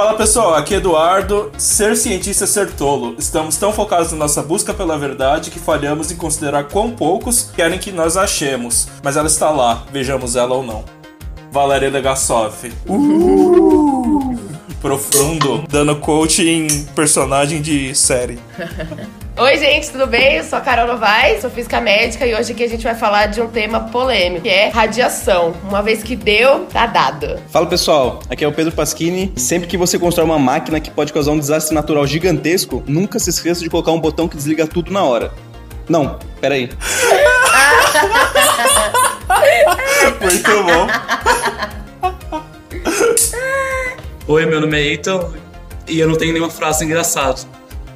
Fala pessoal, aqui é Eduardo. Ser cientista é ser tolo. Estamos tão focados na nossa busca pela verdade que falhamos em considerar quão poucos querem que nós achemos. Mas ela está lá, vejamos ela ou não. Valéria Legasov. Uh! Profundo, dando coach em personagem de série. Oi, gente, tudo bem? Eu sou a Carol Novaes, sou física médica e hoje aqui a gente vai falar de um tema polêmico, que é radiação. Uma vez que deu, tá dado. Fala pessoal, aqui é o Pedro Pasquini. Sempre que você constrói uma máquina que pode causar um desastre natural gigantesco, nunca se esqueça de colocar um botão que desliga tudo na hora. Não, peraí. Muito bom. Oi, meu nome é Eitan e eu não tenho nenhuma frase engraçada,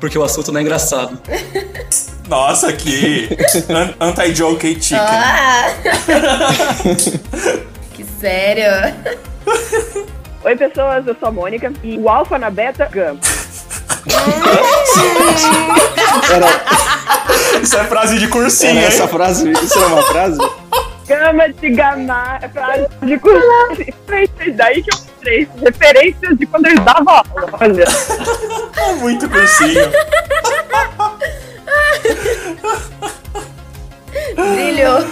porque o assunto não é engraçado. Nossa, que an- anti-joke chicken. Ah! que sério. Oi, pessoas, eu sou a Mônica e o alfa na beta, gama. Isso é frase de cursinho, Era essa frase? Isso era uma frase? Gama de gama, é frase de curso. Daí que eu mostrei referências de quando eles davam aula. Olha, Muito cursinho. Brilhou.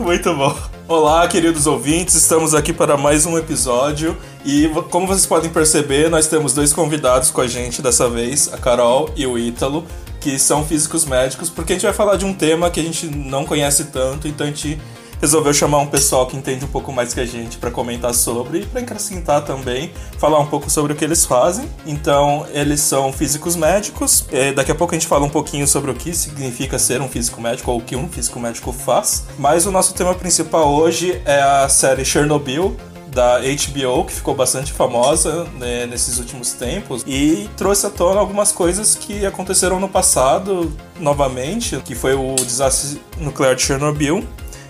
Muito bom. Olá, queridos ouvintes, estamos aqui para mais um episódio e como vocês podem perceber, nós temos dois convidados com a gente dessa vez, a Carol e o Ítalo, que são físicos médicos, porque a gente vai falar de um tema que a gente não conhece tanto, então a gente resolveu chamar um pessoal que entende um pouco mais que a gente para comentar sobre e para acrescentar também, falar um pouco sobre o que eles fazem. Então, eles são físicos médicos. Eh, daqui a pouco a gente fala um pouquinho sobre o que significa ser um físico médico ou o que um físico médico faz. Mas o nosso tema principal hoje é a série Chernobyl, da HBO, que ficou bastante famosa né, nesses últimos tempos, e trouxe à tona algumas coisas que aconteceram no passado, novamente, que foi o desastre nuclear de Chernobyl,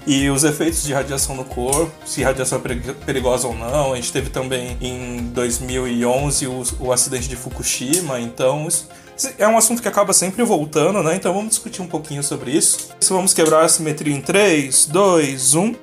e os efeitos de radiação no corpo, se radiação é peri- perigosa ou não. A gente teve também em 2011 o, o acidente de Fukushima, então isso isso é um assunto que acaba sempre voltando, né? Então vamos discutir um pouquinho sobre isso. Então vamos quebrar a simetria em 3, 2, 1.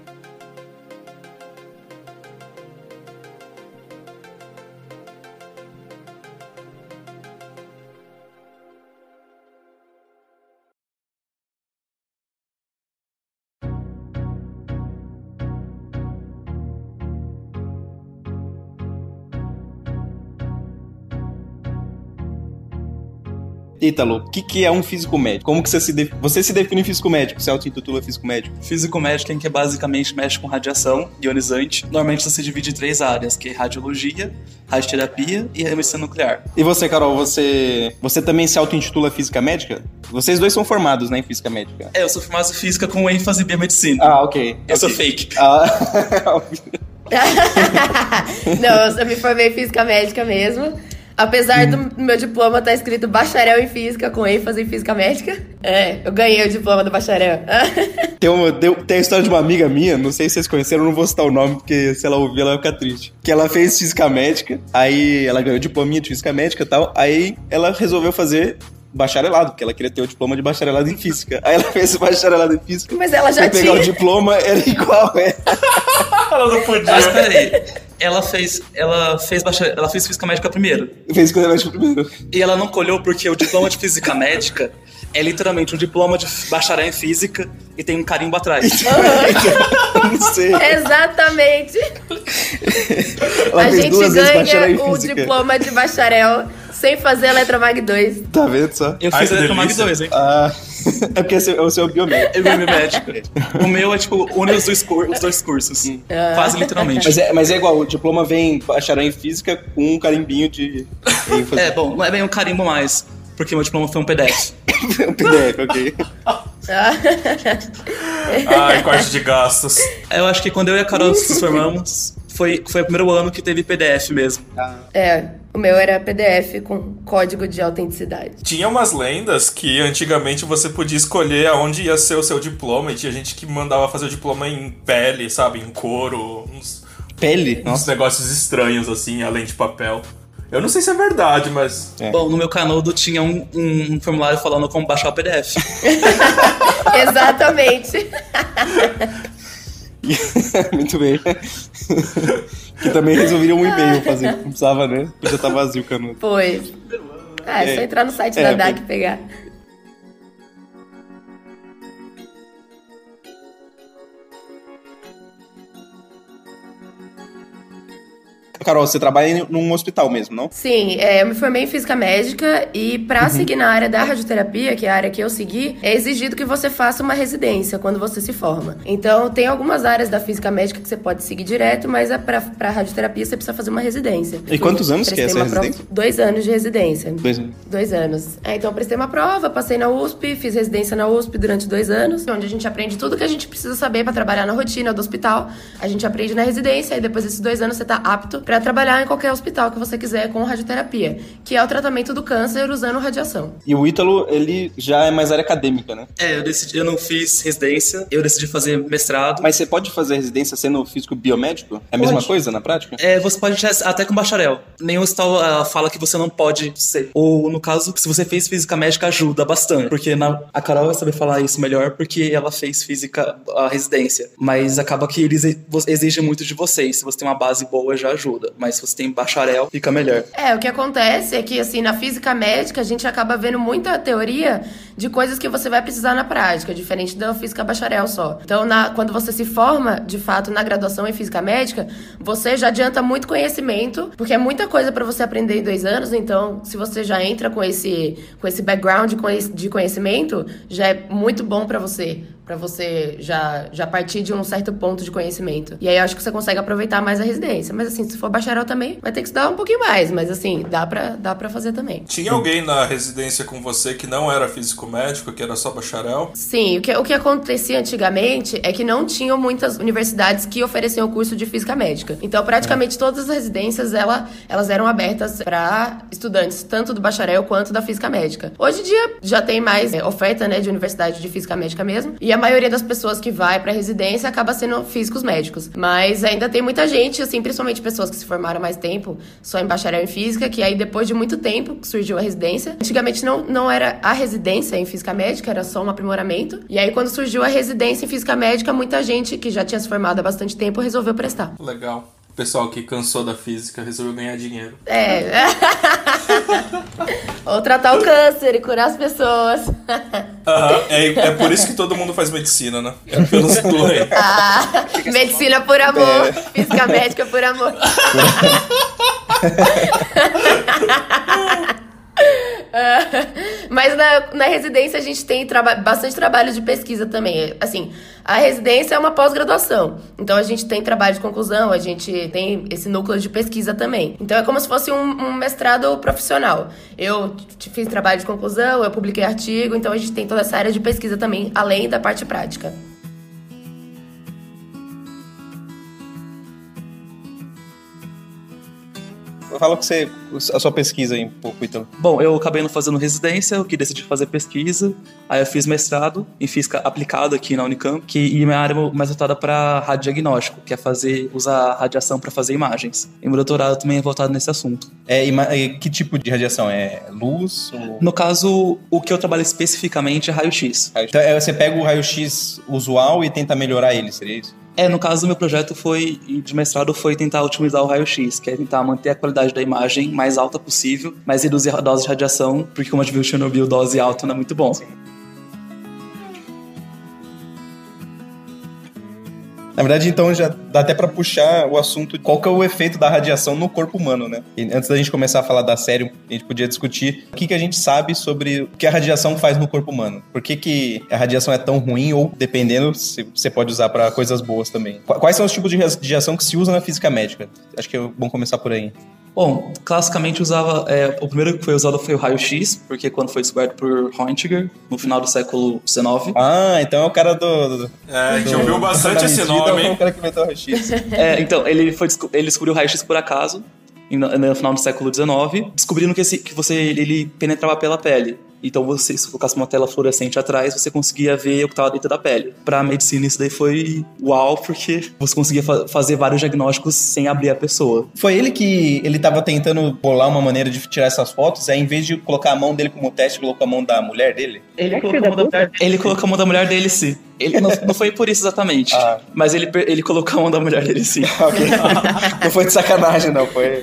Ítalo, o que, que é um físico médico? Como que você se, de- você se define físico médico? Você auto-intitula físico médico? Físico médico é em que basicamente mexe com radiação ionizante. Normalmente isso se divide em três áreas, que é radiologia, radioterapia e medicina nuclear. E você, Carol, você, você também se auto-intitula física médica? Vocês dois são formados, né, em física médica. É, eu sou formado em física com ênfase em biomedicina. Ah, ok. eu sou ok. fake. Ah, Não, eu só me formei em física médica mesmo. Apesar do meu diploma estar escrito bacharel em física, com ênfase em física médica. É, eu ganhei o diploma do bacharel. tem, uma, tem, tem a história de uma amiga minha, não sei se vocês conheceram, eu não vou citar o nome, porque se ela ouvir, ela vai ficar triste. Que ela fez física médica, aí ela ganhou o diplominha de física médica e tal, aí ela resolveu fazer bacharelado, porque ela queria ter o diploma de bacharelado em física. Aí ela fez o bacharelado em física. Mas ela já Foi pegar tinha. o diploma, era igual, é. Ela não Mas podia. peraí, ela fez, ela fez, baixa, ela fez física médica primeiro. Fez física médica primeiro. E ela não colheu porque o diploma de física médica é literalmente um diploma de bacharel em física e tem um carimbo atrás. não sei. Exatamente. Ela a gente bacharel ganha o diploma de bacharel sem fazer Eletromag 2. Tá vendo só? Eu Ai, fiz que Eletromag delícia. 2, hein? Ah, é porque você- o seu é biomédico. Eu ganhei médico. O meu é tipo, une os dois, cur- os dois cursos. Quase literalmente. Mas é, mas é igual, o diploma vem bacharel em física com um carimbinho de ênfase. É, bom, não é bem um carimbo mais, porque meu diploma foi um PDF. um PDF, ok. Ai, corte de gastos. Eu acho que quando eu e a Carol nos formamos, foi, foi o primeiro ano que teve PDF mesmo. É, o meu era PDF com código de autenticidade. Tinha umas lendas que antigamente você podia escolher aonde ia ser o seu diploma e tinha gente que mandava fazer o diploma em pele, sabe? Em couro, uns, Pele? uns Nossa. negócios estranhos assim, além de papel. Eu não sei se é verdade, mas. É. Bom, no meu canudo tinha um, um- um formulário falando como baixar o PDF. Exatamente. Muito bem. Que também resolveria um e-mail fazer. Não precisava, né? Podia estar vazio o canudo. Pois. Ah, é só É. entrar no site É, da DAC e pegar. Carol, você trabalha em- num hospital mesmo, não? Sim, é, eu me formei em física médica e pra seguir na área da radioterapia, que é a área que eu segui, é exigido que você faça uma residência quando você se forma. Então, tem algumas áreas da física médica que você pode seguir direto, mas é pra, pra radioterapia você precisa fazer uma residência. E quantos anos que é essa uma prova- residência? Dois anos de residência. Dois anos. Dois anos. É, então eu prestei uma prova, passei na USP, fiz residência na USP durante dois anos, onde a gente aprende tudo que a gente precisa saber pra trabalhar na rotina do hospital. A gente aprende na residência e depois desses dois anos você tá apto pra trabalhar em qualquer hospital que você quiser com radioterapia, que é o tratamento do câncer usando radiação. E o Ítalo, ele já é mais área acadêmica, né? É, eu decidi, eu não fiz residência, eu decidi fazer mestrado. Mas você pode fazer residência sendo físico biomédico? É a mesma Pode. coisa na prática? É, você pode até com bacharel. Nenhum hospital ah, fala que você não pode ser. Ou, no caso, se você fez física médica, ajuda bastante. Porque na- a Carol vai saber falar isso melhor, porque ela fez física, a residência. Mas acaba que eles exigem muito de vocês. Se você tem uma base boa, já ajuda. Mas se você tem bacharel, fica melhor. É, o que acontece é que, assim, na física médica, a gente acaba vendo muita teoria de coisas que você vai precisar na prática, diferente da física bacharel só. Então, na- quando você se forma, de fato, na graduação em física médica, você já adianta muito conhecimento, porque é muita coisa pra você aprender em dois anos, então, se você já entra com esse, com esse background de conhec- de conhecimento, já é muito bom pra você. Pra você já, já partir de um certo ponto de conhecimento. E aí eu acho que você consegue aproveitar mais a residência. Mas assim, se for bacharel também, vai ter que estudar um pouquinho mais. Mas assim, dá pra, dá pra fazer também. Tinha alguém na residência com você que não era físico médico, que era só bacharel? Sim, o que, o que acontecia antigamente é que não tinham muitas universidades que ofereciam o curso de física médica. Então, praticamente todas as residências ela, elas eram abertas para estudantes, tanto do bacharel quanto da física médica. Hoje em dia já tem mais é, oferta né, de universidade de física médica mesmo. E a maioria das pessoas que vai para residência acaba sendo físicos médicos. Mas ainda tem muita gente, assim, principalmente pessoas que se formaram mais tempo só em bacharel em física, que aí depois de muito tempo surgiu a residência. Antigamente não, não era a residência em física médica, era só um aprimoramento. E aí quando surgiu a residência em física médica, muita gente que já tinha se formado há bastante tempo resolveu prestar. Legal. O pessoal que cansou da física resolveu ganhar dinheiro. É. Ou tratar o câncer e curar as pessoas. Aham, é, é por isso que todo mundo faz medicina, né? É pelos dois. Ah, medicina por amor, física médica por amor. Mas na, na residência a gente tem traba bastante trabalho de pesquisa também. Assim, a residência é uma pós-graduação. Então a gente tem trabalho de conclusão, a gente tem esse núcleo de pesquisa também. Então é como se fosse um, um mestrado profissional. Eu fiz trabalho de conclusão, eu publiquei artigo, então a gente tem toda essa área de pesquisa também, além da parte prática. Fala que você, a sua pesquisa aí um pouco, então. Bom, eu acabei não fazendo residência, eu que decidi fazer pesquisa. Aí eu fiz mestrado em física aplicada aqui na Unicamp, que e minha área é mais voltada para radiodiagnóstico, que é fazer usar radiação para fazer imagens. E meu doutorado também é voltado nesse assunto. É, que tipo de radiação? É luz? Ou... No caso, o que eu trabalho especificamente é raio-x. Então, é, você pega o raio-x usual e tenta melhorar ele, seria isso? É, no caso, meu projeto foi de mestrado foi tentar otimizar o raio-x, que é tentar manter a qualidade da imagem mais alta possível, mas reduzir a dose de radiação, porque como a gente viu Chernobyl, dose alta não é muito bom. Na verdade, então, já dá até pra puxar o assunto qual que é o efeito da radiação no corpo humano, né? E antes da gente começar a falar da série, a gente podia discutir o que, que a gente sabe sobre o que a radiação faz no corpo humano. Por que, que a radiação é tão ruim ou, dependendo, se você pode usar pra coisas boas também. Qu- Quais são os tipos de radiação que se usa na física médica? Acho que é bom começar por aí. Bom, classicamente usava. é, o primeiro que foi usado foi o raio-x, porque quando foi descoberto por Röntgen, no final do século XIX. Ah, então é o cara do... do É, a gente ouviu bastante esse medida, nome, É o hein? cara que inventou o raio-x. É, então, ele, foi, ele descobriu o raio-x por acaso, no, no final do século XIX, descobrindo que, esse, que você, ele penetrava pela pele. Então, você, se colocasse uma tela fluorescente atrás, você conseguia ver o que estava dentro da pele. Pra medicina, isso daí foi uau, porque você conseguia fa- fazer vários diagnósticos sem abrir a pessoa. Foi ele que ele tava tentando bolar uma maneira de tirar essas fotos, aí em vez de colocar a mão dele como teste, colocou a mão da mulher dele? Ele É colocou, a mão da da mulher, ele colocou a mão da mulher dele, sim. Ele não, não foi por isso exatamente. Ah. Mas ele, ele colocou a mão da mulher dele sim. Ok. não foi de sacanagem, não. Foi.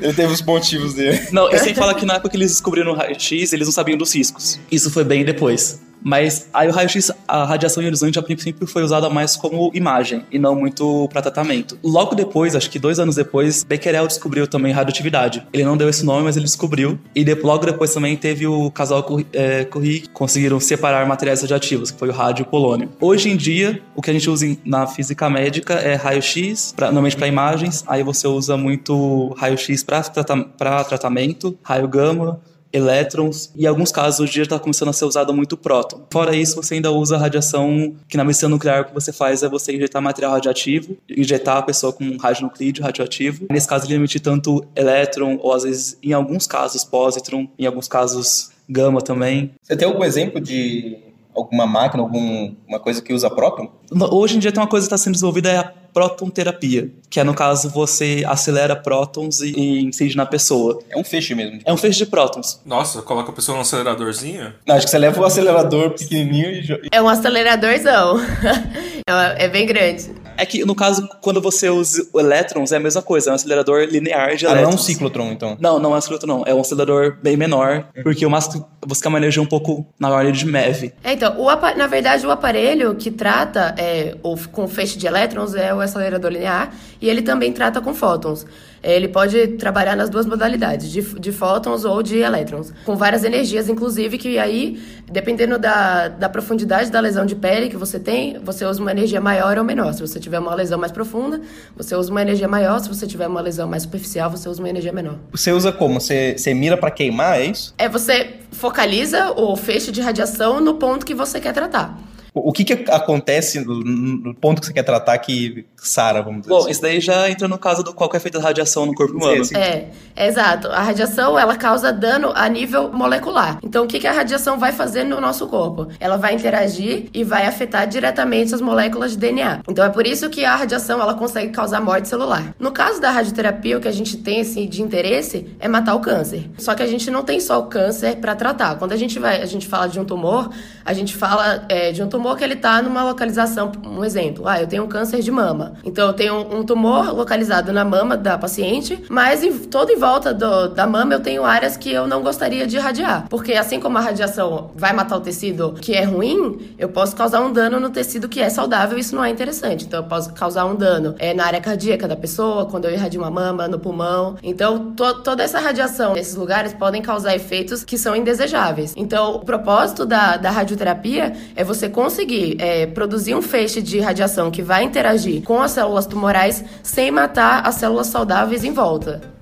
Ele teve os motivos dele. Não, eu sempre falo que na época que eles descobriram o raio-x, eles não sabiam dos riscos. Isso foi bem depois. Mas aí o raio-x, a radiação ionizante a princípio foi usada mais como imagem e não muito para tratamento. Logo depois, acho que dois anos depois, Becquerel descobriu também radioatividade. Ele não deu esse nome, mas ele descobriu. E de- logo depois também teve o casal Curie, é, que conseguiram separar materiais radioativos, que foi o rádio e o polônio. Hoje em dia, o que a gente usa na física médica é raio-x, normalmente para imagens. Aí você usa muito raio-x para tratamento, raio gama, elétrons e em alguns casos hoje em dia está começando a ser usado muito próton. Fora isso, você ainda usa radiação, que na medicina nuclear o que você faz é você injetar material radioativo, injetar a pessoa com um radionuclídeo radioativo. Nesse caso ele emite tanto elétron ou às vezes em alguns casos positron, em alguns casos gama também. Você tem algum exemplo de alguma máquina, alguma coisa que usa próton? Hoje em dia tem uma coisa que está sendo desenvolvida é a protonterapia, que é no caso você acelera prótons e, e incide na pessoa. É um feixe mesmo. É um feixe de prótons. Nossa, coloca a pessoa num aceleradorzinho? Não, acho que você leva o acelerador pequenininho e... É um aceleradorzão. é, é bem grande. É que, no caso, quando você usa o elétrons, é a mesma coisa, é um acelerador linear de Ah, não é elétrons. um ciclotron, então. Não, não é um acelerador, não. É um acelerador bem menor, porque o máximo você uma energia um pouco na ordem de MEV. É, então, o na verdade, o aparelho que trata é, o, com feixe de elétrons é o acelerador linear e ele também trata com fótons. É, Ele pode trabalhar nas duas modalidades, de, de fótons ou de elétrons, com várias energias, inclusive, que aí, dependendo da, da profundidade da lesão de pele que você tem, você usa uma energia maior ou menor. Se você tiver uma lesão mais profunda, você usa uma energia maior. Se você tiver uma lesão mais superficial, você usa uma energia menor. Você usa como? Você, você mira pra queimar, é isso? É você focaliza o feixe de radiação no ponto que você quer tratar. O que que acontece no, no ponto que você quer tratar que sara, vamos dizer Bom, assim? isso daí já entra no caso do qual que é feita a radiação no corpo humano. É, é exato. A radiação, ela causa dano a nível molecular. Então, o que, que a radiação vai fazer no nosso corpo? Ela vai interagir e vai afetar diretamente as moléculas de DNA. Então, é por isso que a radiação, ela consegue causar morte celular. No caso da radioterapia, o que a gente tem, assim, de interesse é matar o câncer. Só que a gente não tem só o câncer para tratar. Quando a gente vai, a gente fala de um tumor, a gente fala é, de um tumor que ele tá numa localização, um exemplo. Ah, eu tenho um câncer de mama. Então, eu tenho um tumor localizado na mama da paciente, mas em, todo em volta do- da mama eu tenho áreas que eu não gostaria de irradiar. Porque assim como a radiação vai matar o tecido que é ruim, eu posso causar um dano no tecido que é saudável isso não é interessante. Então eu posso causar um dano é, na área cardíaca da pessoa, quando eu irradio uma mama, no pulmão. Então to- toda essa radiação nesses lugares podem causar efeitos que são indesejáveis. Então o propósito da, da radioterapia é você conseguir é, produzir um feixe de radiação que vai interagir com as células tumorais sem matar as células saudáveis em volta.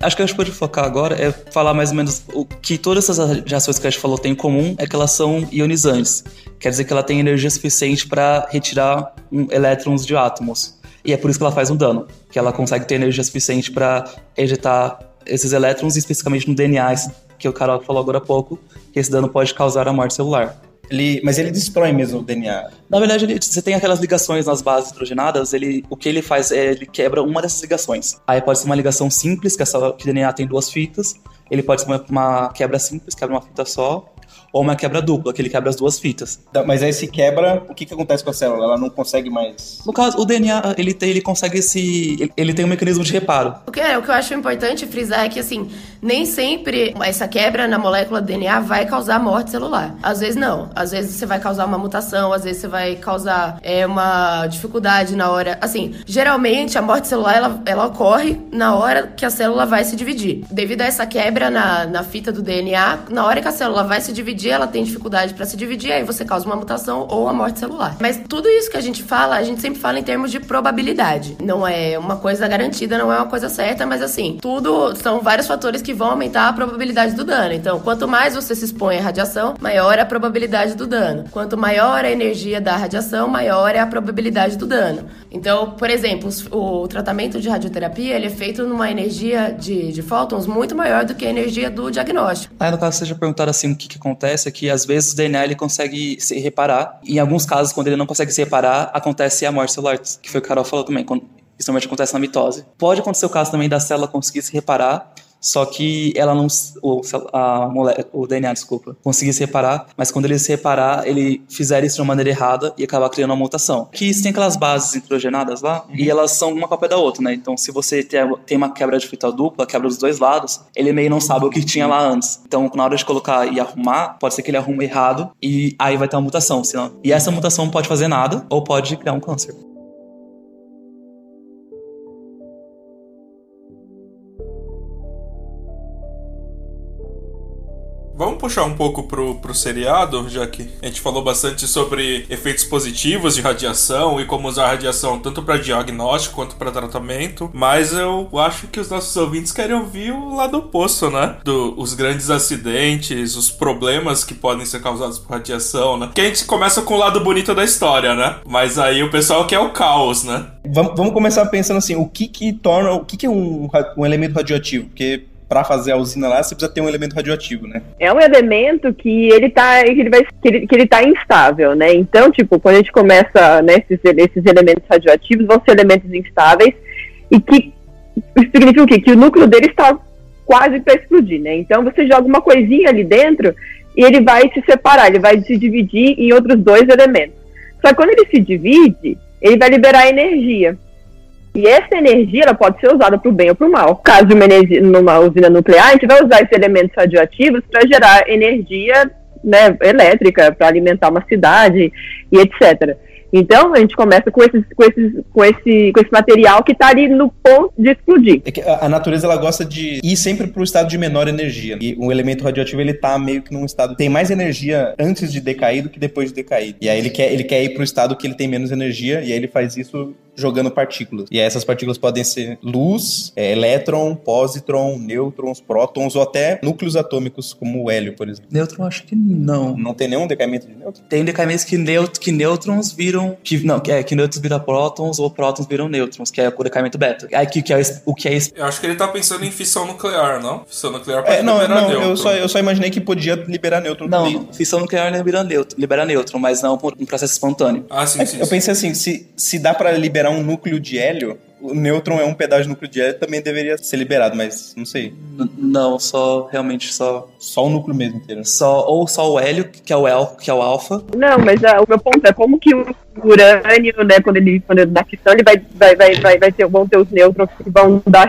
Acho que a gente pode focar agora é falar mais ou menos o que todas essas radiações que a gente falou têm em comum é que elas são ionizantes. Quer dizer que ela tem energia suficiente para retirar um, elétrons de átomos. E é por isso que ela faz um dano, que ela consegue ter energia suficiente para ejetar esses elétrons, especificamente no DNA, que o Carol falou agora há pouco, que esse dano pode causar a morte celular. Ele, mas ele destrói mesmo o DNA. Na verdade, ele- você tem aquelas ligações nas bases hidrogenadas, ele, o que ele faz é ele quebra uma dessas ligações. Aí pode ser uma ligação simples, que, essa, que o DNA tem duas fitas, ele pode ser uma, uma quebra simples, quebra uma fita só, ou uma quebra dupla, que ele quebra as duas fitas. Tá, Mas aí se quebra, o que, que acontece com a célula? Ela não consegue mais. No caso, o DNA, ele, tem, ele consegue se... ele- Ele tem um mecanismo de reparo. O que, é, o que eu acho importante frisar é que, assim, nem sempre essa quebra na molécula do DNA vai causar morte celular. Às vezes não. Às vezes você vai causar uma mutação, às vezes você vai causar é, uma dificuldade na hora. Assim, geralmente a morte celular ela, ela ocorre na hora que a célula vai se dividir. Devido a essa quebra na, na fita do DNA, na hora que a célula vai se dividir, ela tem dificuldade para se dividir, aí você causa uma mutação ou a morte celular. Mas tudo isso que a gente fala, a gente sempre fala em termos de probabilidade. Não é uma coisa garantida, não é uma coisa certa, mas assim, tudo são vários fatores que vão aumentar a probabilidade do dano. Então, quanto mais você se expõe à radiação, maior é a probabilidade do dano. Quanto maior a energia da radiação, maior é a probabilidade do dano. Então, por exemplo, o tratamento de radioterapia ele é feito numa energia de, de fótons muito maior do que a energia do diagnóstico. Aí, no caso, você já perguntaram assim, o que, que acontece é que, às vezes, o DNA ele consegue se reparar. Em alguns casos, quando ele não consegue se reparar, acontece a morte celular, que foi o que Carol falou também. Quando- Isso normalmente acontece na mitose. Pode acontecer o caso também da célula conseguir se reparar, só que ela não. O, a o DNA, desculpa, conseguir se reparar, mas quando ele se reparar, ele fizer isso de uma maneira errada e acabar criando uma mutação. Que tem aquelas bases nitrogenadas lá, uhum. e elas são uma cópia da outra, né? Então, se você tem uma quebra de fita dupla, quebra dos dois lados, ele meio não sabe o que tinha lá antes. Então, na hora de colocar e arrumar, pode ser que ele arrume errado e aí vai ter uma mutação. Senão... E essa mutação não pode fazer nada ou pode criar um câncer. Vamos puxar um pouco pro, pro seriado, já que a gente falou bastante sobre efeitos positivos de radiação e como usar a radiação tanto para diagnóstico quanto para tratamento. Mas eu acho que os nossos ouvintes querem ouvir o lado oposto, né? Do, os grandes acidentes, os problemas que podem ser causados por radiação, né? Que a gente começa com o lado bonito da história, né? Mas aí o pessoal quer o caos, né? Vamos, vamos começar pensando assim, o que que torna, o que que é um, um elemento radioativo? Porque para fazer a usina lá, você precisa ter um elemento radioativo, né? É um elemento que ele tá, que ele vai, que ele, que ele tá instável, né? Então, tipo, quando a gente começa, né, esses, esses elementos radioativos vão ser elementos instáveis e que significa o quê? Que o núcleo dele está quase para explodir, né? Então você joga uma coisinha ali dentro e ele vai se separar, ele vai se dividir em outros dois elementos. Só que quando ele se divide, ele vai liberar energia. E essa energia ela pode ser usada para o bem ou para o mal. Caso de uma energia, numa usina nuclear, a gente vai usar esses elementos radioativos para gerar energia né, elétrica, para alimentar uma cidade e etc. Então, a gente começa com, esses, com, esses, com, esse, com esse material que está ali no ponto de explodir. É a natureza ela gosta de ir sempre para o estado de menor energia. E um elemento radioativo ele está meio que num estado tem mais energia antes de decair do que depois de decair. E aí ele quer, ele quer ir para o estado que ele tem menos energia e aí ele faz isso jogando partículas. E essas partículas podem ser luz, é, elétron, positron, nêutrons, prótons ou até núcleos atômicos, como o hélio, por exemplo. Nêutron acho que não. Não tem nenhum decaimento de nêutrons? Tem decaimentos que, neut que nêutrons viram. Que, não, que, é, que nêutrons viram prótons ou prótons viram nêutrons, que é o decaimento beta. Aí que, que é o que é Eu acho que ele tá pensando em fissão nuclear, não? Fissão nuclear pode é, não, liberar não, nêutron. Eu só, eu só imaginei que podia liberar nêutron. Não, fissão nuclear libera nêutron, libera nêutron, mas não por um processo espontâneo. Ah, sim, é, sim. Eu sim. pensei assim, se, se dá para liberar um núcleo de hélio, o nêutron é um pedaço de núcleo de hélio, também deveria ser liberado, mas não sei. N não, só realmente só. Só o núcleo mesmo inteiro. Só, ou só o hélio, que é o, el, que é o alfa. Não, mas uh, o meu ponto é como que o urânio, né, quando ele, quando ele dá fissão, ele vai, vai, vai, vai, vai ter, vão ter os nêutrons que vão dar,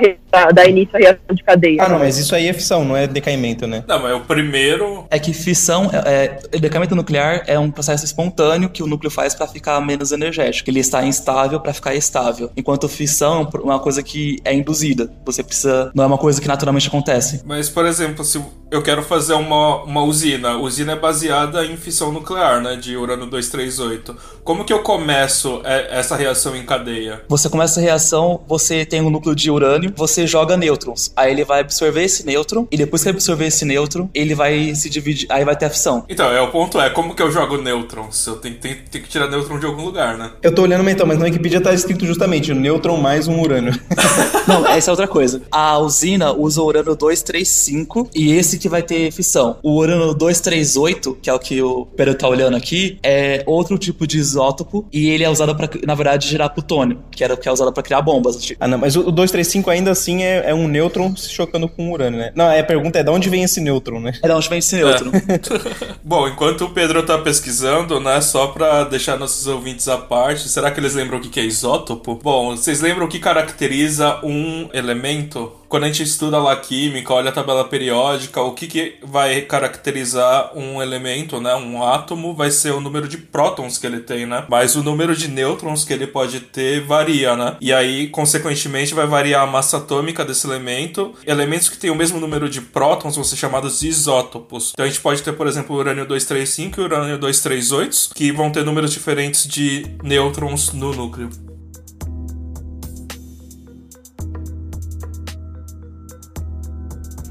dar início à reação de cadeia. Ah, não, mas isso aí é fissão, não é decaimento, né? Não, mas o primeiro. É que fissão, é, é, decaimento nuclear é um processo espontâneo que o núcleo faz para ficar menos energético. Ele está instável para ficar estável. Enquanto fissão é uma coisa que é induzida. Você precisa. Não é uma coisa que naturalmente acontece. Mas, por exemplo, se eu quero fazer uma, uma usina, a usina é baseada em fissão nuclear, né? De urânio 238. Como que eu começo essa reação em cadeia? Você começa a reação, você tem um núcleo de urânio, você joga nêutrons. Aí ele vai absorver esse nêutron, e depois que absorver esse nêutron, ele vai se dividir, aí vai ter a fissão. Então, é, o ponto é, como que eu jogo nêutrons? Eu tenho, tenho, tenho que tirar nêutron de algum lugar, né? Eu tô olhando então, mas na Wikipedia tá escrito justamente nêutron mais um urânio. Não, essa é outra coisa. A usina usa o urânio 235 e esse que vai ter fissão. O urânio 238, que é o que o Pedro tá olhando aqui, é outro tipo de isótopo e ele é usado para, na verdade, gerar plutônio, que era o que é usado para criar bombas. Ah, não, mas o 235 ainda assim é, é, um nêutron se chocando com urânio, né? Não, a pergunta é de onde vem esse nêutron, né? É de onde vem esse nêutron. É. Bom, enquanto o Pedro tá pesquisando, né, só para deixar nossos ouvintes à parte, será que eles lembram o que é isótopo? Bom, vocês lembram o que caracteriza um elemento? Quando a gente estuda lá química, olha a tabela periódica, o que, que vai caracterizar um elemento, né? Um átomo vai ser o número de prótons que ele tem, né? Mas o número de nêutrons que ele pode ter varia, né? E aí, consequentemente, vai variar a massa atômica desse elemento. Elementos que têm o mesmo número de prótons vão ser chamados de isótopos. Então a gente pode ter, por exemplo, o urânio 235 e o urânio 238, que vão ter números diferentes de nêutrons no núcleo.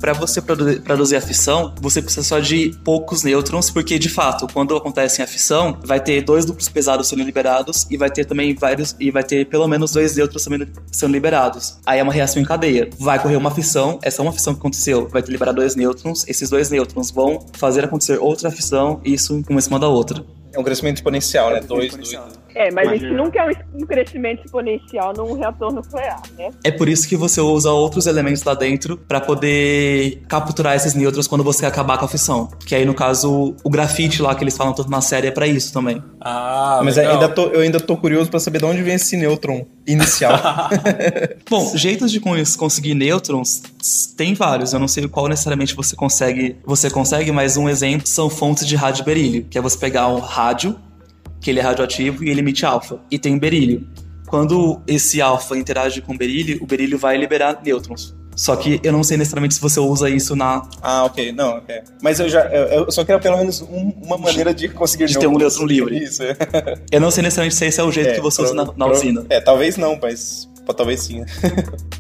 Para você produ produzir a fissão, você precisa só de poucos nêutrons, porque de fato, quando acontece a fissão, vai ter dois núcleos pesados sendo liberados e vai ter também vários e vai ter pelo menos dois nêutrons também sendo liberados. Aí é uma reação em cadeia. Vai ocorrer uma fissão, essa é uma fissão que aconteceu, vai ter liberado dois nêutrons, esses dois nêutrons vão fazer acontecer outra fissão, isso uma em cima da outra. É um crescimento exponencial, né? Dois, dois. É, mas a gente Imagina. nunca é um crescimento exponencial num reator nuclear, né? É por isso que você usa outros elementos lá dentro pra poder capturar esses nêutrons quando você acabar com a fissão. Que aí, no caso, o grafite lá que eles falam tanto na série é pra isso também. Ah, Mas legal. ainda tô, eu ainda tô curioso pra saber de onde vem esse nêutron inicial. Bom, jeitos de cons- conseguir nêutrons tem vários. Eu não sei qual necessariamente você consegue, você consegue, mas um exemplo são fontes de rádio berílio, que é você pegar um rádio, que ele é radioativo e ele emite alfa, e tem berílio. Quando esse alfa interage com o berílio, o berílio vai liberar nêutrons. Só que eu não sei necessariamente se você usa isso na ah, ok. Não, ok. Mas eu já. Eu, eu só quero pelo menos um- uma maneira de conseguir De ter um nêutron livre. Isso, é. Eu não sei necessariamente se esse é o jeito É, que você usa pro- na, na pro- usina. É, talvez não, mas. Talvez sim.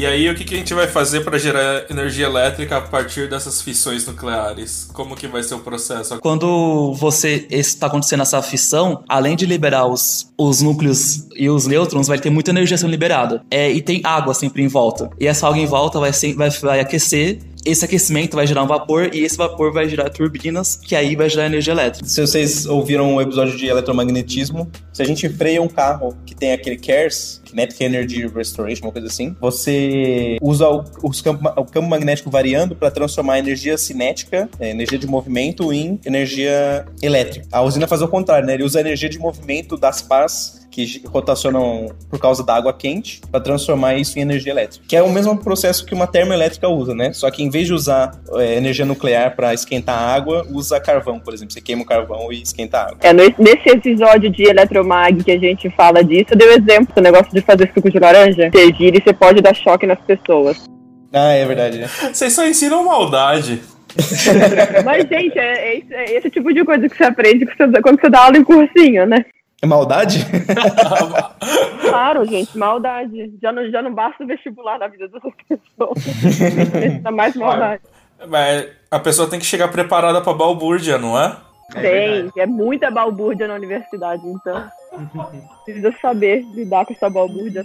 E aí, o que, que a gente vai fazer para gerar energia elétrica a partir dessas fissões nucleares? Como que vai ser o processo? Quando você está acontecendo essa fissão, além de liberar os, os núcleos e os nêutrons, vai ter muita energia sendo liberada. É, e tem água sempre em volta. E essa água em volta vai, vai, vai aquecer. Esse aquecimento vai gerar um vapor e esse vapor vai gerar turbinas, que aí vai gerar energia elétrica. Se vocês ouviram o episódio de eletromagnetismo, se a gente freia um carro que tem aquele CARES, Kinetic Energy Restoration, uma coisa assim, você usa o, campo, o campo magnético variando para transformar a energia cinética, é, energia de movimento, em energia elétrica. A usina faz o contrário, né? Ele usa a energia de movimento das pás que rotacionam por causa da água quente para transformar isso em energia elétrica. Que é o mesmo processo que uma termoelétrica usa, né? Só que em vez de usar é, energia nuclear para esquentar a água, usa carvão, por exemplo. Você queima o carvão e esquenta a água. É, nesse episódio de Eletromag que a gente fala disso, eu dei o exemplo do negócio de fazer suco de laranja. Você gira e você pode dar choque nas pessoas. Ah, é verdade. né? Vocês só ensinam maldade. Mas, gente, é, é esse, é esse tipo de coisa que você aprende quando você dá aula em cursinho, né? É maldade? Claro, gente, maldade. Já não, já não basta o vestibular na vida dessas pessoas. Ainda mais maldade. Mas a pessoa tem que chegar preparada pra balbúrdia, não é? Tem, é muita balbúrdia na universidade, então. Precisa saber lidar com essa balbúrdia.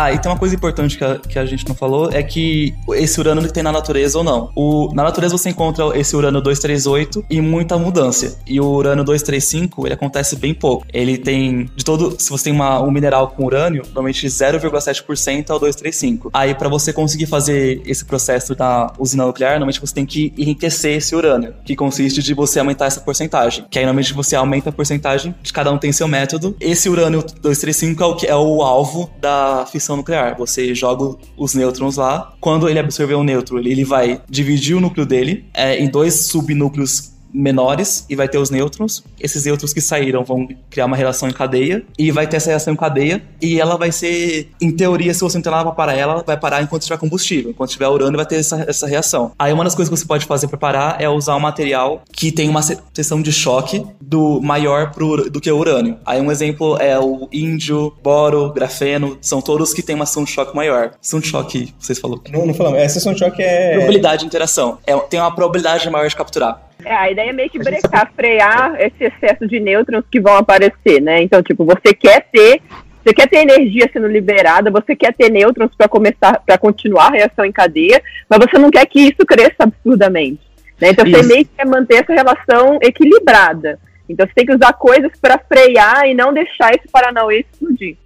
Ah, e tem uma coisa importante que a, que a gente não falou, é que esse ele tem na natureza ou não. O, na natureza você encontra esse urânio 238 e muita mudança. E o urânio 235, ele acontece bem pouco. Ele tem, de todo, se você tem uma, um mineral com urânio, normalmente 0,7% é o 235. Aí para você conseguir fazer esse processo da usina nuclear, normalmente você tem que enriquecer esse urânio, que consiste de você aumentar essa porcentagem. Que aí normalmente você aumenta a porcentagem, de cada um tem seu método. Esse urânio 235 é o, é o alvo da fissão nuclear. Você joga os nêutrons lá. Quando ele absorver um nêutron, ele ele vai dividir o núcleo dele é, em dois subnúcleos menores e vai ter os nêutrons. Esses nêutrons que saíram vão criar uma relação em cadeia e vai ter essa reação em cadeia e ela vai ser, em teoria, se você não tem nada pra parar ela, vai parar enquanto tiver combustível. Enquanto tiver urânio, vai ter essa, essa reação. Aí uma das coisas que você pode fazer pra parar é usar um material que tem uma se- seção de choque do maior pro, do que o urânio. Aí um exemplo é o índio, boro, grafeno, são todos que têm uma ação de choque maior. Ação de choque, vocês falaram. Não, não falamos. Essa sessão de choque é. Probabilidade de interação. É, tem uma probabilidade maior de capturar. É, a ideia é meio que brecar, frear esse excesso de nêutrons que vão aparecer, né? Então, tipo, você quer ter, você quer ter energia sendo liberada, você quer ter nêutrons para começar, para continuar a reação em cadeia, mas você não quer que isso cresça absurdamente, né? Então, você Isso. meio que quer manter essa relação equilibrada. Então, você tem que usar coisas para frear e não deixar esse paranauê explodir.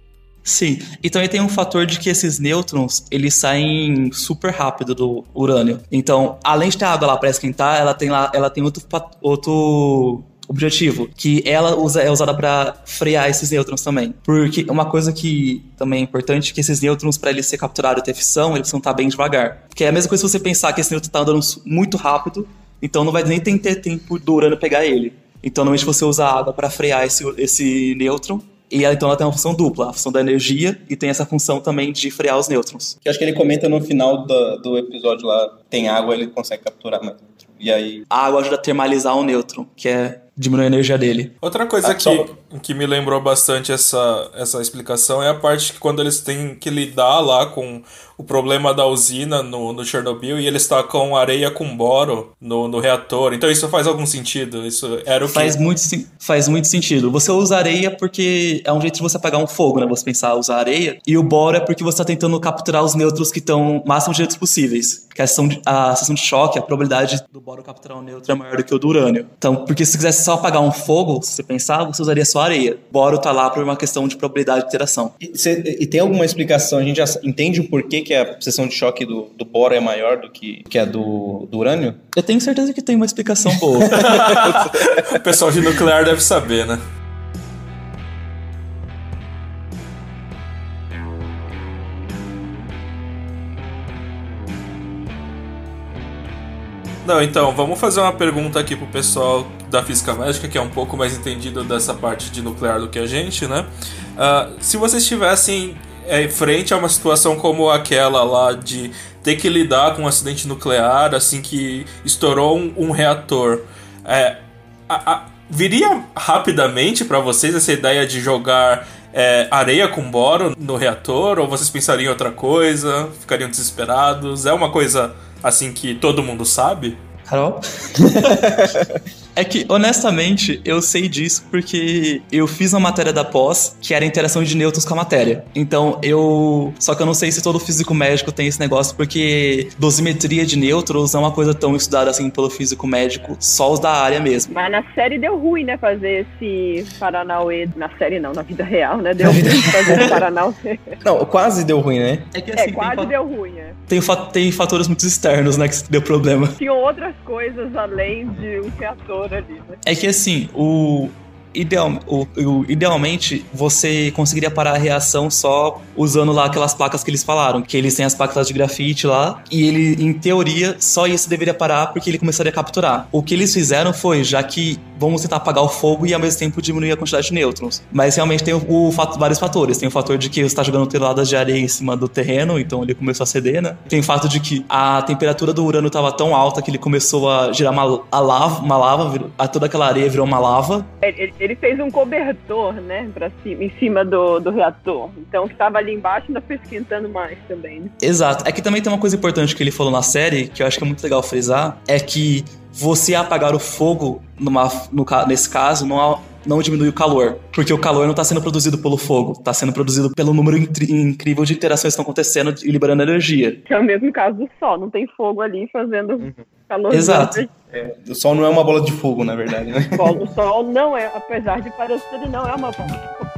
Sim, e também tem um fator de que esses nêutrons, eles saem super rápido do urânio. Então, além de ter água lá para esquentar, ela tem lá, ela tem outro, outro objetivo, que ela usa, é usada para frear esses nêutrons também. Porque uma coisa que também é importante é que esses nêutrons, para eles ser capturados ter fissão, eles precisam estar bem devagar. Porque é a mesma coisa se você pensar que esse nêutron tá andando muito rápido, então não vai nem ter tempo do urânio pegar ele. Então, normalmente você usa água para frear esse, esse nêutron, e ela, então ela tem uma função dupla, a função da energia e tem essa função também de frear os nêutrons. Que eu acho que ele comenta no final do, do episódio lá: tem água, ele consegue capturar mais. E aí. A água ajuda a termalizar o nêutron, que é diminui a energia dele. Outra coisa Ah, que, só- que me lembrou bastante essa, essa explicação é a parte que quando eles têm que lidar lá com o problema da usina no, no Chernobyl e eles tacam areia com boro no, no reator. Então isso faz algum sentido? Isso era o Faz que... muito, faz muito sentido. Você usa areia porque é um jeito de você apagar um fogo, né? Você pensar usar areia. E o boro é porque você está tentando capturar os nêutrons que estão o máximo de jeitos possíveis. Que a seção, de, a seção de choque, a probabilidade do boro capturar um nêutron é maior do que o do urânio. Então, porque se você quisesse só apagar um fogo, se você pensar, você usaria só areia. Boro tá lá por uma questão de probabilidade de interação. E, cê- e tem alguma explicação? A gente já entende o porquê que a seção de choque do, do boro é maior do que, que a do, do urânio? Eu tenho certeza que tem uma explicação boa. o pessoal de nuclear deve saber, né? Não, então, vamos fazer uma pergunta aqui pro pessoal da física médica, que é um pouco mais entendido dessa parte de nuclear do que a gente, né? Ah, se vocês estivessem é, frente a uma situação como aquela lá de ter que lidar com um acidente nuclear assim que estourou um, um reator, é, a- a- viria rapidamente para vocês essa ideia de jogar é, areia com boro no reator? Ou vocês pensariam em outra coisa? Ficariam desesperados? É uma coisa assim que todo mundo sabe? Carol? é que, honestamente, eu sei disso porque eu fiz uma matéria da pós que era a interação de nêutrons com a matéria. Então, eu. Só que eu não sei se todo físico médico tem esse negócio, porque dosimetria de nêutrons é uma coisa tão estudada assim pelo físico médico, só os da área mesmo. Mas na série deu ruim, né? Fazer esse Paranauê. Na série não, na vida real, né? Deu ruim fazer esse Paranauê. Não, quase deu ruim, né? É que É, quase deu ruim, é. tem, fa- tem fatores muito externos, né, que deu problema. Tinham outras coisas além de um reator ali, né? É que assim, o, ideal, o, o- idealmente você conseguiria parar a reação só usando lá aquelas placas que eles falaram, que eles têm as placas de grafite lá, e ele, em teoria, só isso deveria parar porque ele começaria a capturar. O que eles fizeram foi, já que vamos tentar apagar o fogo e ao mesmo tempo diminuir a quantidade de nêutrons. Mas realmente tem o, o fato- vários fatores. Tem o fator de que você está jogando toneladas de areia em cima do terreno, então ele começou a ceder, né? Tem o fato de que a temperatura do urânio estava tão alta que ele começou a gerar uma, a lava, uma lava, a toda aquela areia virou uma lava. Ele, ele- ele fez um cobertor, né? Pra cima, em cima do, do reator. Então o que estava ali embaixo ainda foi esquentando mais também, né? Exato. É que também tem uma coisa importante que ele falou na série, que eu acho que é muito legal frisar, é que você apagar o fogo, numa, no nesse caso, não, não diminui o calor. Porque o calor não está sendo produzido pelo fogo, está sendo produzido pelo número incrível de interações que estão acontecendo e liberando energia. Que é o mesmo caso do sol. Não tem fogo ali fazendo calor. Exato. O sol não é uma bola de fogo, na verdade, né? O sol, o sol não é, apesar de parecer, ele não é uma bomba.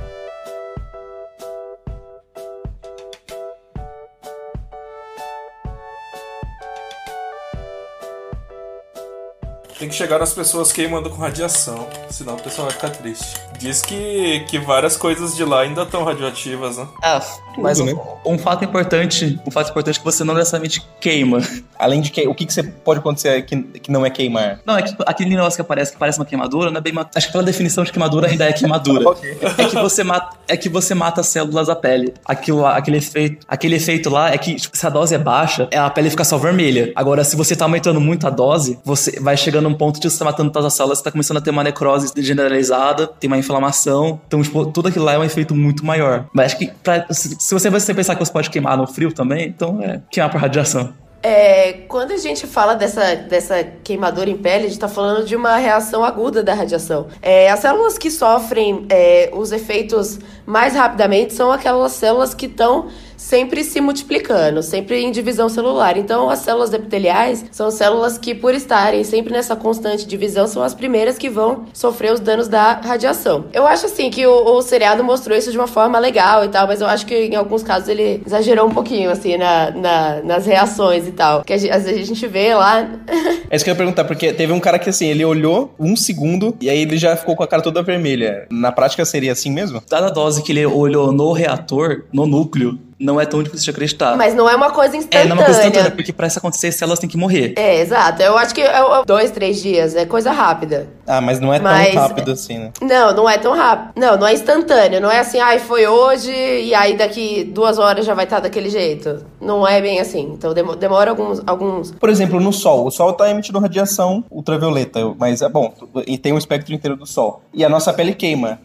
Tem que chegar nas pessoas queimando com radiação, senão o pessoal vai ficar triste. Diz que, que várias coisas de lá ainda estão radioativas, né? Ah, mas um, né? um fato importante, um fato importante é que você não necessariamente queima. Além de que, o que, que você pode acontecer que, que não é queimar? Não, é que aquele negócio que aparece que parece uma queimadura, não é bem uma... Acho que pela definição de queimadura ainda é queimadura. Ok. É que você mata, é que você mata as células da pele. Aquilo lá, aquele efeito, aquele efeito lá é que tipo, se a dose é baixa, a pele fica só vermelha. Agora, se você tá aumentando muito a dose, você vai chegando a um ponto de você tá matando todas as células, você tá começando a ter uma necrose generalizada, tem uma inflamação. Então, tipo, tudo aquilo lá é um efeito muito maior. Mas acho que pra- se você, você pensar que você pode queimar no frio também, então é queimar por radiação. É, quando a gente fala dessa, dessa queimadura em pele, a gente tá falando de uma reação aguda da radiação. É, as células que sofrem é, os efeitos mais rapidamente são aquelas células que estão sempre se multiplicando, sempre em divisão celular. Então, as células epiteliais são células que, por estarem sempre nessa constante divisão, são as primeiras que vão sofrer os danos da radiação. Eu acho assim que o, o seriado mostrou isso de uma forma legal e tal, mas eu acho que em alguns casos ele exagerou um pouquinho, assim, na, na- nas reações e tal. Que a gente- às vezes a gente vê lá. É isso que eu ia perguntar, porque teve um cara que assim, ele olhou um segundo e aí ele já ficou com a cara toda vermelha. Na prática seria assim mesmo? Dada a dose que ele olhou no reator, no núcleo, não é tão difícil de acreditar. Mas não é uma coisa É, instantânea. não é uma coisa instantânea, porque pra isso acontecer, células têm que morrer. É, exato. Eu acho que é é dois, três dias. É coisa rápida. Ah, mas não é Mas- tão rápido assim, né? Não, não é tão rápido. Não, não é instantâneo. Não é assim, ai, foi hoje e aí daqui duas horas já vai estar daquele jeito. não é bem assim. Então demo- demora alguns, alguns. Por exemplo, no Sol. O Sol está emitindo radiação ultravioleta, mas é bom, e tem o espectro inteiro do Sol. E a nossa pele queima.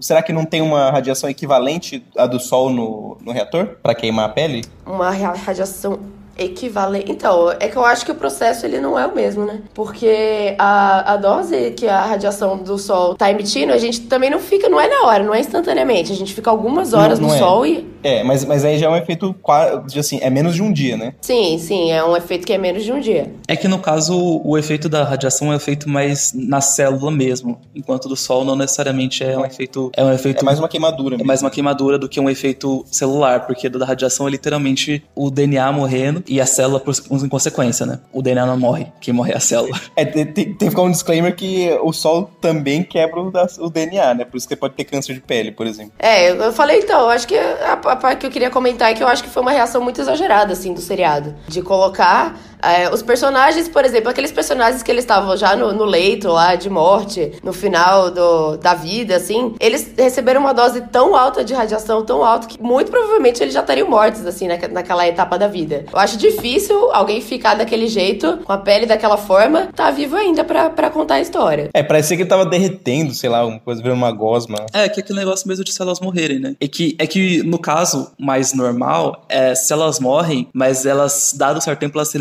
Será que não tem uma radiação equivalente à do Sol no, no reator? Para queimar a pele? uma ra- radiação equivalente. Então, é que eu acho que o processo ele não é o mesmo, né? Porque a, a dose que a radiação do sol tá emitindo, a gente também não fica, não é na hora, não é instantaneamente. A gente fica algumas horas Não- no não é. sol e. É, mas, mas aí já é um efeito quase assim, é menos de um dia, né? Sim, sim, é um efeito que é menos de um dia. É que no caso o efeito da radiação é um efeito mais na célula mesmo, enquanto do sol não necessariamente é um efeito é um efeito É mais uma queimadura é mesmo. mais uma queimadura do que um efeito celular, porque da radiação é literalmente o DNA morrendo e a célula por em consequência, né? O DNA não morre, quem morre é a célula. É, tem, tem que ficar um disclaimer que o Sol também quebra o, da- o DNA, né? Por isso que você pode ter câncer de pele, por exemplo. É, eu falei então, eu acho que a, a parte que eu queria comentar é que eu acho que foi uma reação muito exagerada, assim, do seriado. De colocar é, os personagens, por exemplo, aqueles personagens que eles estavam já no, no leito lá de morte, no final do, da vida, assim, eles receberam uma dose tão alta de radiação, tão alta, que muito provavelmente eles já estariam mortos, assim, naque- naquela etapa da vida. Eu acho difícil alguém ficar daquele jeito, com a pele daquela forma, tá vivo ainda pra, pra contar a história. É, parecia que ele tava derretendo, sei lá, uma coisa virando uma gosma. É, que é aquele negócio mesmo de se elas morrerem, né? É que, é que no caso mais normal, é, se elas morrem, mas elas, dado certo tempo, elas é,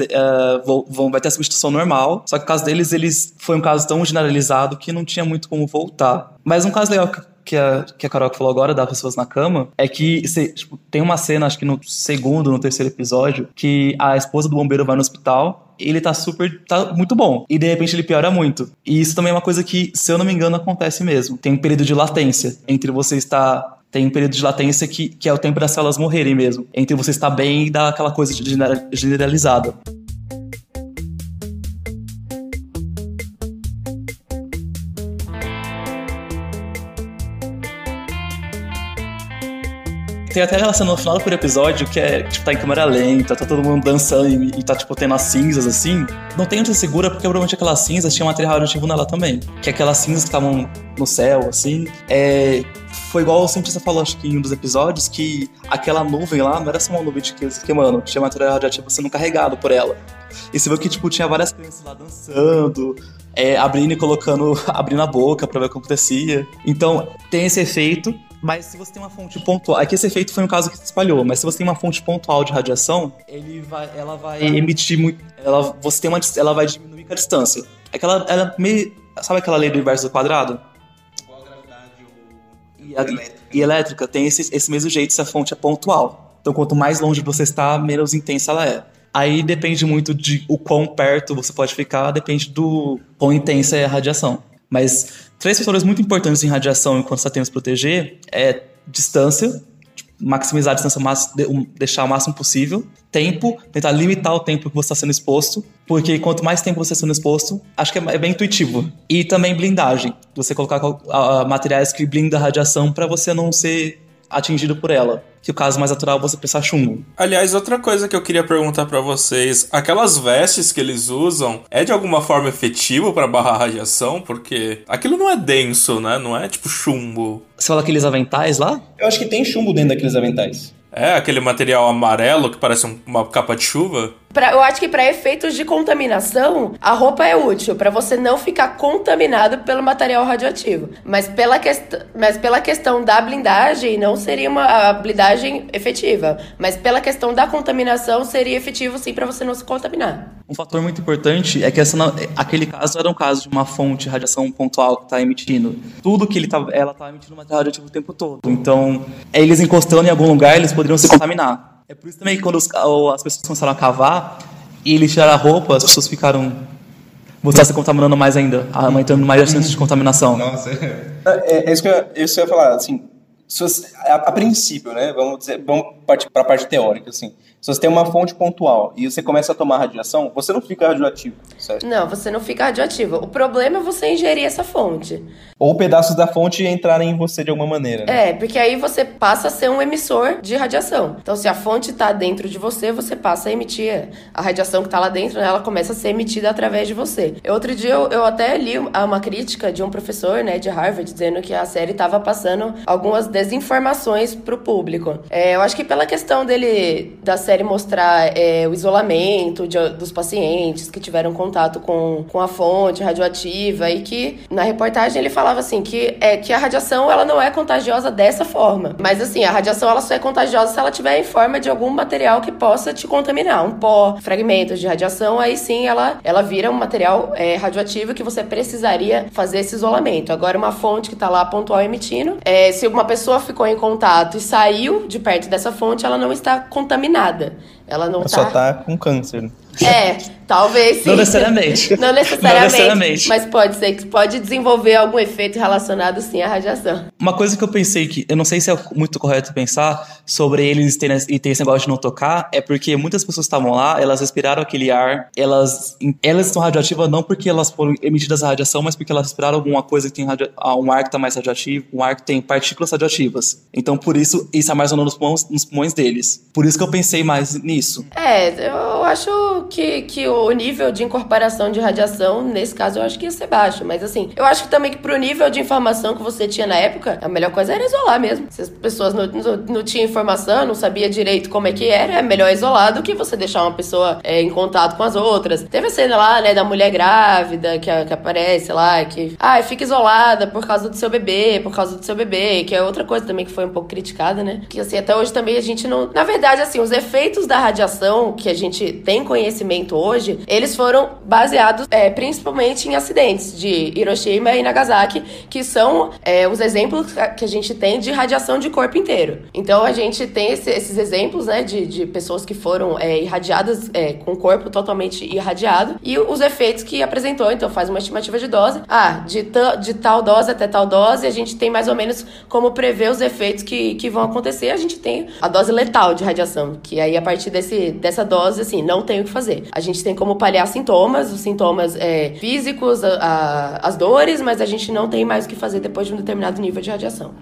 vão- vai ter a substituição normal. Só que o caso deles, eles foi um caso tão generalizado que não tinha muito como voltar. Mas um caso legal que- a, que a Carol falou agora, das pessoas na cama, é que cê, tipo, tem uma cena, acho que no segundo, no terceiro episódio, que a esposa do bombeiro vai no hospital ele tá super. tá muito bom. E de repente ele piora muito. E isso também é uma coisa que, se eu não me engano, acontece mesmo. Tem um período de latência entre você estar. Tem um período de latência que, que é o tempo das células morrerem mesmo. Entre você estar bem e dar aquela coisa generalizada. Tem até cena no final do primeiro episódio que é, tipo, tá em câmera lenta, tá todo mundo dançando e, e tá, tipo, tendo as cinzas, assim. Não tem onde você segura, porque provavelmente aquelas cinzas tinha material radioativo nela também. Que aquelas cinzas que estavam no céu, assim. É... Foi igual o cientista falou, acho que em um dos episódios, que aquela nuvem lá não era só uma nuvem de que queimando, tinha material radioativo sendo carregado por ela. E você viu que, tipo, tinha várias crianças lá dançando, é, abrindo e colocando, abrindo a boca pra ver o que acontecia. Então, tem esse efeito, mas se você tem uma fonte pontual. Aqui esse efeito foi um caso que se espalhou, mas se você tem uma fonte pontual de radiação, ele vai, ela vai emitir muito. Ela, você tem uma, ela vai diminuir com a distância. Aquela, ela é meio. Sabe aquela lei do inverso do quadrado? E, a, e elétrica tem esse, esse mesmo jeito se a fonte é pontual. Então, quanto mais longe você está, menos intensa ela é. Aí depende muito de o quão perto você pode ficar, depende do quão intensa é a radiação. Mas três fatores muito importantes em radiação enquanto está tentando se proteger é distância, tipo, maximizar a distância, deixar o máximo possível. Tempo, tentar limitar o tempo que você está sendo exposto, porque quanto mais tempo você está sendo exposto, acho que é, é bem intuitivo. E também blindagem, você colocar materiais que blindam a radiação para você não ser atingido por ela. Que o caso mais natural é você pensar chumbo. Aliás, outra coisa que eu queria perguntar pra vocês, aquelas vestes que eles usam é de alguma forma efetivo pra barrar a radiação? Porque aquilo não é denso, né? Não é tipo chumbo. Você fala aqueles aventais lá? Eu acho que tem chumbo dentro daqueles aventais. É aquele material amarelo que parece um- uma capa de chuva? Pra- eu acho que para efeitos de contaminação, a roupa é útil para você não ficar contaminado pelo material radioativo. Mas pela, quest mas pela questão da blindagem, não seria uma blindagem efetiva. Mas pela questão da contaminação, seria efetivo sim para você não se contaminar. Um fator muito importante é que essa aquele caso era um caso de uma fonte de radiação pontual que está emitindo. Tudo que ele tá, ela está emitindo material radioativo o tempo todo. Então, é eles encostando em algum lugar, eles poderiam se contaminar. É por isso também que quando os as pessoas começaram a cavar e eles tiraram a roupa, as pessoas ficaram. Você está se contaminando mais ainda, aumentando mais a chance de contaminação. Nossa. É, é isso, que eu, isso que eu ia falar, assim. a, a princípio, né? Vamos dizer, vamos partir para a parte teórica, assim. Se você tem uma fonte pontual e você começa a tomar radiação, você não fica radioativo, certo? Não, você não fica radioativo. O problema é você ingerir essa fonte. Ou pedaços da fonte entrarem em você de alguma maneira. Né? É, porque aí você passa a ser um emissor de radiação. Então, se a fonte está dentro de você, você passa a emitir a radiação que está lá dentro, ela começa a ser emitida através de você. Outro dia eu, eu até li uma crítica de um professor, né, de Harvard, dizendo que a série estava passando algumas desinformações pro público. É, eu acho que pela questão dele, da série mostrar é, o isolamento de, dos pacientes que tiveram contato com, com a fonte radioativa e que na reportagem ele falava assim que, é, que a radiação ela não é contagiosa dessa forma. Mas assim, a radiação ela só é contagiosa se ela tiver em forma de algum material que possa te contaminar. Um pó, fragmentos de radiação, aí sim ela, ela vira um material é, radioativo que você precisaria fazer esse isolamento. Agora, uma fonte que está lá pontual emitindo, é, se uma pessoa ficou em contato e saiu de perto dessa fonte, ela não está contaminada. Ela não Ela tá... só tá com câncer. É, talvez sim. Não necessariamente. Não necessariamente. Não necessariamente. Mas pode ser que pode desenvolver algum efeito relacionado sim à radiação. Uma coisa que eu pensei que, eu não sei se é muito correto pensar sobre eles terem, e ter esse negócio de não tocar, é porque muitas pessoas estavam lá, elas respiraram aquele ar, elas, elas estão radioativas não porque elas foram emitidas a radiação, mas porque elas respiraram alguma coisa que tem radio, ah, um ar que está mais radioativo, um ar que tem partículas radioativas. Então, por isso, isso armazena nos pulmões, nos pulmões deles. Por isso que eu pensei mais nisso. É, eu acho que, que o nível de incorporação de radiação, nesse caso, eu acho que ia ser baixo. Mas assim, eu acho que também que pro nível de informação que você tinha na época, a melhor coisa era isolar mesmo. Se as pessoas não, não, não tinham informação, não sabia direito como é que era, é melhor isolar do que você deixar uma pessoa é, em contato com as outras. Teve a cena lá, né, da mulher grávida que, que aparece lá, que, ah, fica isolada por causa do seu bebê, por causa do seu bebê, que é outra coisa também que foi um pouco criticada, né? Que assim, até hoje também a gente não. Na verdade, assim, os efeitos da radiação que a gente tem conhecimento hoje, eles foram baseados é, principalmente em acidentes de Hiroshima e Nagasaki, que são é, os exemplos que a gente tem de radiação de corpo inteiro. Então a gente tem esse, esses exemplos, né, de, de pessoas que foram é, irradiadas é, com o corpo totalmente irradiado e os efeitos que apresentou. Então faz uma estimativa de dose. Ah, de, de tal dose até tal dose, a gente tem mais ou menos como prever os efeitos que, que vão acontecer. A gente tem a dose letal de radiação, que aí a partir desse, dessa dose, assim, não tem o que fazer. A gente tem como paliar sintomas, os sintomas é, físicos, a, a, as dores, mas a gente não tem mais o que fazer depois de um determinado nível de radiação.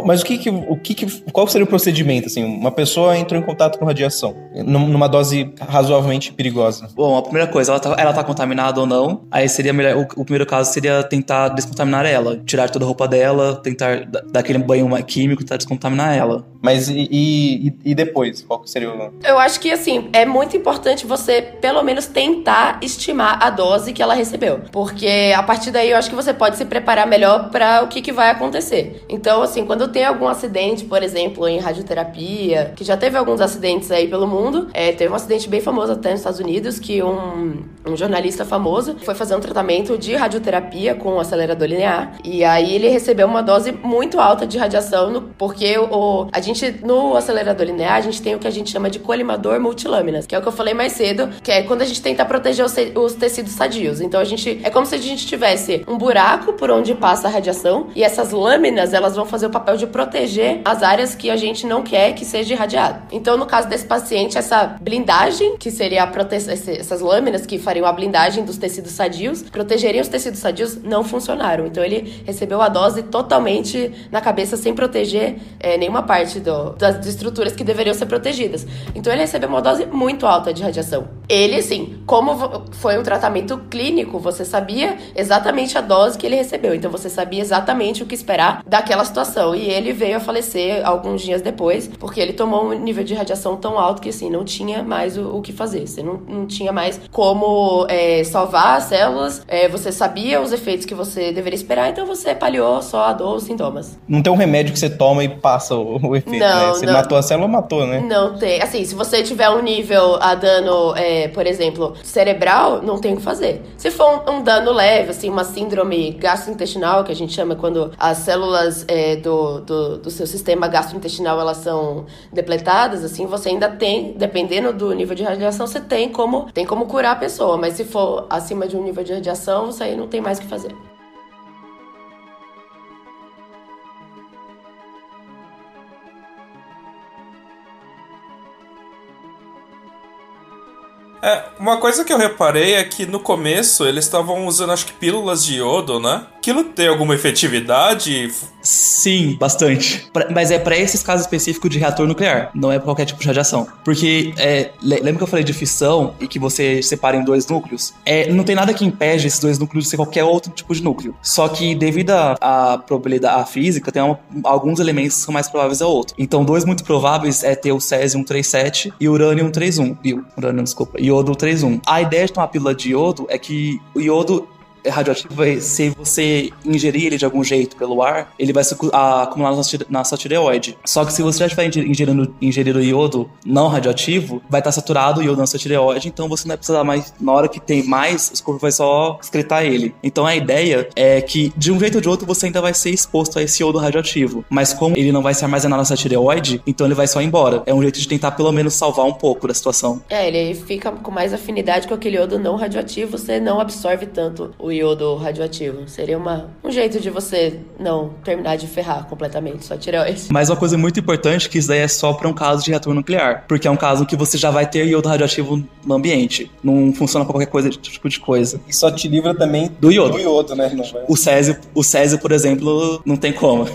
Bom, Mas o que que, o que que, qual seria o procedimento, assim? Uma pessoa entrou em contato com radiação, num- numa dose razoavelmente perigosa. Bom, a primeira coisa, ela tá, ela tá contaminada ou não. Aí seria melhor. O, o primeiro caso seria tentar descontaminar ela. Tirar toda a roupa dela, tentar da- dar aquele banho químico e tentar descontaminar ela. Mas e, e, e depois? Qual seria o... Eu acho que, assim, é muito importante você, pelo menos, tentar estimar a dose que ela recebeu. Porque a partir daí eu acho que você pode se preparar melhor para o que, que vai acontecer. Então, assim, quando tem algum acidente, por exemplo, em radioterapia, que já teve alguns acidentes aí pelo mundo, é, teve um acidente bem famoso até nos Estados Unidos, que um, um jornalista famoso foi fazer um tratamento de radioterapia com um acelerador linear. E aí ele recebeu uma dose muito alta de radiação, no- porque o, a gente, no acelerador linear, a gente tem o que a gente chama de colimador multilâminas, que é o que eu falei mais cedo, que é quando a gente tenta proteger os, os tecidos sadios. Então a gente, é como se a gente tivesse um buraco por onde passa a radiação, e essas lâminas, elas vão fazer o papel de proteger as áreas que a gente não quer que seja irradiado. Então, no caso desse paciente, essa blindagem, que seria a proteção, essas lâminas que fariam a blindagem dos tecidos sadios, protegeriam os tecidos sadios, não funcionaram. Então, ele recebeu a dose totalmente na cabeça, sem proteger eh, nenhuma parte do- das estruturas que deveriam ser protegidas. Então, ele recebeu uma dose muito alta de radiação. Ele, assim, como foi um tratamento clínico, você sabia exatamente a dose que ele recebeu. Então, você sabia exatamente o que esperar daquela situação. E ele veio a falecer alguns dias depois, porque ele tomou um nível de radiação tão alto que, assim, não tinha mais o, o que fazer. Você não, não tinha mais como é, salvar as células, é, você sabia os efeitos que você deveria esperar, então você paliou só a dor, os sintomas. Não tem um remédio que você toma e passa o, o efeito, Não, né? Você não. matou a célula, matou, né? Não tem. Assim, se você tiver um nível a dano, é, por exemplo, cerebral, não tem o que fazer. Se for um, um dano leve, assim, uma síndrome gastrointestinal, que a gente chama quando as células é, do, do, seu sistema gastrointestinal elas são depletadas, assim, você ainda tem, dependendo do nível de radiação, você tem como, tem como curar a pessoa. Mas se for acima de um nível de radiação, isso aí não tem mais o que fazer. É, uma coisa que eu reparei é que no começo eles estavam usando, acho que pílulas de iodo, né? Aquilo tem alguma efetividade? Sim, bastante. Pra- mas é pra esses casos específicos de reator nuclear, não é pra qualquer tipo de radiação. Porque, é, le- lembra que eu falei de fissão e que você separa em dois núcleos? É, não tem nada que impede esses dois núcleos de ser qualquer outro tipo de núcleo. Só que, devido à probabilidade, à física, tem uma- alguns elementos que são mais prováveis ao outro. Então, dois muito prováveis é ter o césio 137 e o urânio 131. E o urânio, desculpa, iodo 131. A ideia de tomar pílula de iodo é que o iodo radioativo, se você ingerir ele de algum jeito pelo ar, ele vai se acumular na sua, tireoide. Só que se você já estiver inge- ingerindo, ingerindo iodo não radioativo, vai estar saturado o iodo na sua tireoide, então você não vai precisar mais, na hora que tem mais, o corpo vai só excretar ele. Então a ideia é que, de um jeito ou de outro, você ainda vai ser exposto a esse iodo radioativo. Mas como ele não vai se armazenar na sua tireoide, então ele vai só embora. É um jeito de tentar pelo menos salvar um pouco da situação. É, ele fica com mais afinidade com aquele iodo não radioativo, você não absorve tanto o iodo radioativo. Seria uma, um jeito de você não terminar de ferrar completamente sua tireoide. Mas uma coisa muito importante é que isso daí é só para um caso de reator nuclear, porque é um caso que você já vai ter iodo radioativo no ambiente. Não funciona pra qualquer coisa, tipo de coisa. E só te livra também Do iodo. do iodo, né? Vai- O Césio, o Césio, por exemplo, não tem como.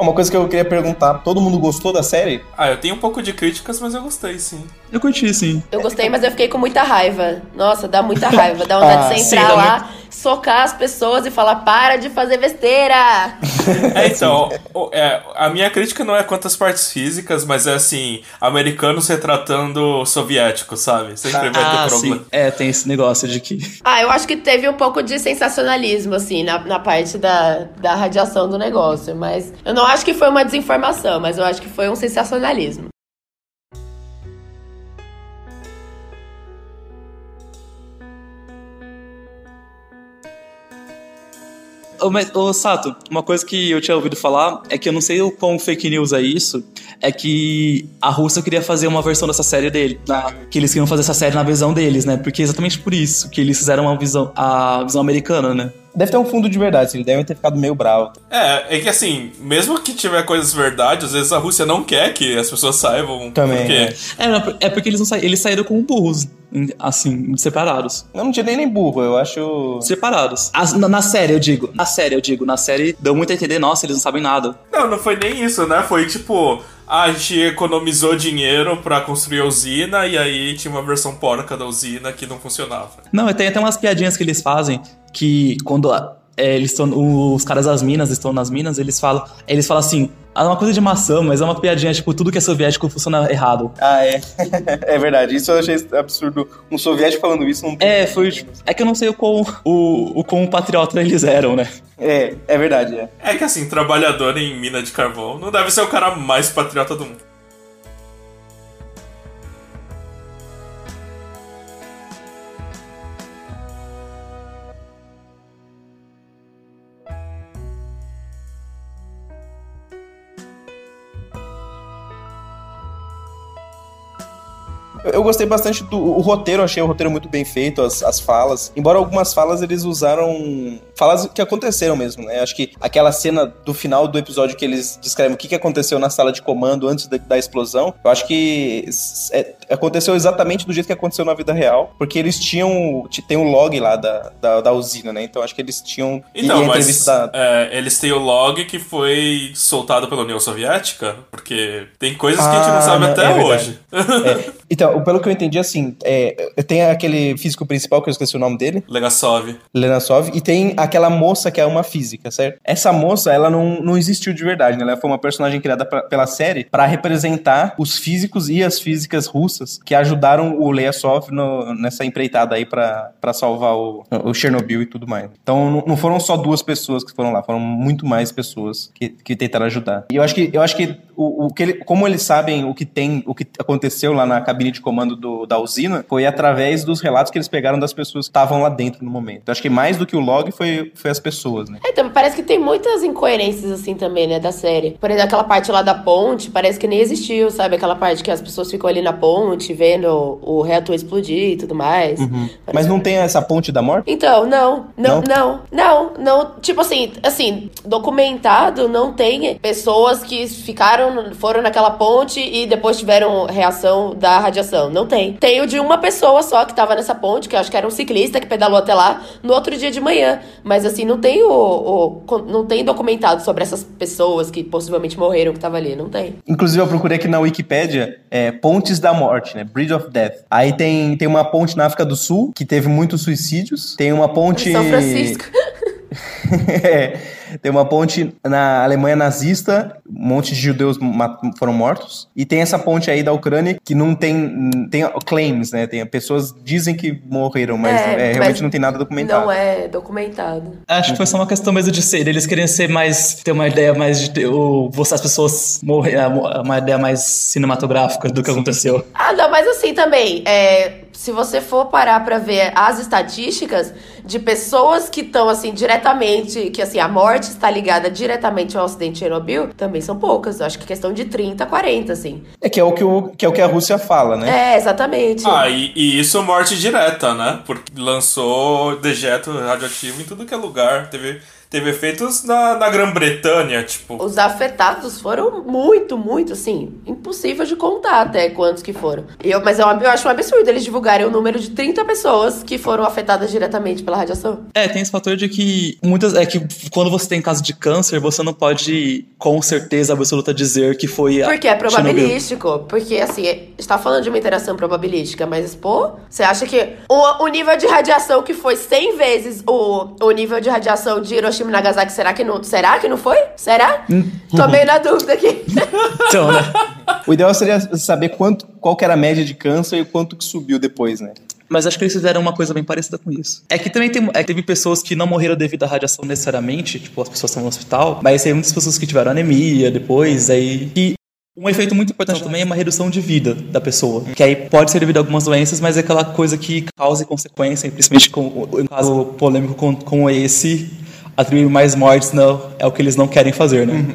Uma coisa que eu queria perguntar, todo mundo gostou da série? Ah, eu tenho um pouco de críticas, mas eu gostei, sim. Eu curti, sim. Eu gostei, mas eu fiquei com muita raiva. Nossa, dá muita raiva. Dá vontade Ah, de você sim, entrar dá lá, socar as pessoas e falar: para de fazer besteira! É, então, é, a minha crítica não é quanto às partes físicas, mas é assim, americanos retratando soviéticos, sabe? Sempre vai Ah, ter problema. sim. É, tem esse negócio de que. Ah, eu acho que teve um pouco de sensacionalismo, assim, na, na parte da, da radiação do negócio. Mas eu não acho que foi uma desinformação, mas eu acho que foi um sensacionalismo. Mas, ô, Sato, uma coisa que eu tinha ouvido falar é que eu não sei o quão fake news é isso, é que a Rússia queria fazer uma versão dessa série dele. na- que eles queriam fazer essa série na visão deles, né? Porque é exatamente por isso que eles fizeram uma visão, a visão americana, né? Deve ter um fundo de verdade, eles devem ter ficado meio bravo. É, é que assim, mesmo que tiver coisas verdade, às vezes a Rússia não quer que as pessoas saibam. Também, Porque é. É, não, é porque eles, não sa... eles saíram como burros, assim, separados. Eu não tirei nem burro, eu acho. Separados. As- na, na série, eu digo. Na série, eu digo. Na série, deu muito a entender, nossa, eles não sabem nada. Não, não foi nem isso, né? Foi tipo, ah, a gente economizou dinheiro pra construir a usina e aí tinha uma versão porca da usina que não funcionava. Não, e tem até umas piadinhas que eles fazem que quando é, eles estão. Os caras das minas estão nas minas, eles falam. Eles falam assim. É uma coisa de maçã, mas é uma piadinha, tipo, tudo que é soviético funciona errado. Ah, é. é verdade, isso eu achei absurdo. Um soviético falando isso não É, foi. tipo, É que eu não sei o quão, o, o quão patriota eles eram, né? É, é verdade, é. É que assim, trabalhador em mina de carvão não deve ser o cara mais patriota do mundo. Eu- Eu gostei bastante do o roteiro, achei o roteiro muito bem feito, as, as falas. Embora algumas falas eles usaram falas que aconteceram mesmo, né? Acho que aquela cena do final do episódio que eles descrevem o que, que aconteceu na sala de comando antes da, da explosão, eu acho que é- aconteceu exatamente do jeito que aconteceu na vida real, porque eles tinham. Tem um log lá da, da, da usina, né? Então acho que eles tinham. Então, mas da- é, eles têm o log que foi soltado pela União Soviética, porque tem coisas que a gente não Ah, sabe não, até é hoje. É, então, pelo que eu entendi, assim, é, tem aquele físico principal, que eu esqueci o nome dele, Legasov. Lenasov, e tem aquela moça que é uma física, certo? Essa moça, ela não, não existiu de verdade, né? Ela foi uma personagem criada pra- pela série pra representar os físicos e as físicas russas que ajudaram o Leasov no- nessa empreitada aí pra salvar o, o Chernobyl e tudo mais. Então, não- não foram só duas pessoas que foram lá, foram muito mais pessoas que, que tentaram ajudar. E eu acho que, eu acho que, o, o que ele- como eles sabem o que tem, o que aconteceu lá na cabine de de comando do- da usina foi através dos relatos que eles pegaram das pessoas que estavam lá dentro no momento. Então, acho que mais do que o log foi, foi as pessoas, né? É, então, parece que tem muitas incoerências, assim, também, né, da série. Por exemplo, aquela parte lá da ponte, parece que nem existiu, sabe? Aquela parte que as pessoas ficam ali na ponte, vendo o reator explodir e tudo mais. Mas não tem essa ponte da morte? Então, não, não, não, não, não, tipo assim, assim, documentado não tem pessoas que ficaram, foram naquela ponte e depois tiveram reação da radiação, não tem. Tem o de uma pessoa só que tava nessa ponte, que eu acho que era um ciclista que pedalou até lá no outro dia de manhã, mas assim, não tem o, o- não tem documentado sobre essas pessoas que possivelmente morreram que tava ali, não tem. Inclusive, eu procurei aqui na Wikipédia é, pontes da morte, né? Bridge of Death. Aí tem, tem uma ponte na África do Sul, que teve muitos suicídios. Tem uma ponte. São Francisco. É, tem uma ponte na Alemanha nazista, um monte de judeus foram mortos. E tem essa ponte aí da Ucrânia que não tem. Tem claims, né? Tem, pessoas dizem que morreram, mas É, é, realmente mas não tem nada documentado. Não é documentado. Acho que foi só uma questão mesmo de ser. Eles queriam ser mais. ter uma ideia mais de ter, o, mostrar as pessoas morrer. Uma ideia mais cinematográfica do que aconteceu. Ah, não, mas assim também, é, se você for parar pra ver as estatísticas de pessoas que estão, assim, diretamente, que, assim, a morte está ligada diretamente ao acidente de Chernobyl, também são poucas. Eu acho que é questão de 30, 40, assim. É que é o que, o, que é o que a Rússia fala, né? É, exatamente. Ah, e, e isso morte direta, né? Porque lançou dejeto radioativo em tudo que é lugar. Teve, teve efeitos na, na Grã-Bretanha, tipo. Os afetados foram muito, muito, assim, impossível de contar até quantos que foram. Eu, mas eu, eu acho um absurdo eles divulgarem o número de 30 pessoas que foram afetadas diretamente pela radiação. É, tem esse fator de que muitas. É que quando você tem caso de câncer, você não pode com certeza absoluta dizer que foi a Porque é Chernobyl. probabilístico. Porque, assim, a gente tá falando de uma interação probabilística, mas, pô, você acha que o, o nível de radiação que foi 100 vezes o, o nível de radiação de Hiroshima e Nagasaki, será que não, será que não foi? Será? Tô meio na dúvida aqui. Então, né? O ideal seria saber quanto, qual que era a média de câncer e quanto que subiu depois, né? Mas acho que eles fizeram uma coisa bem parecida com isso. É que também tem, é que teve pessoas que não morreram devido à radiação necessariamente, tipo, as pessoas estavam no hospital, mas tem muitas pessoas que tiveram anemia depois, aí. E um efeito muito importante também é uma redução de vida da pessoa. Que aí pode ser devido a algumas doenças, mas é aquela coisa que causa consequência, principalmente com um caso polêmico com, com esse, atribuir mais mortes não, é o que eles não querem fazer, né?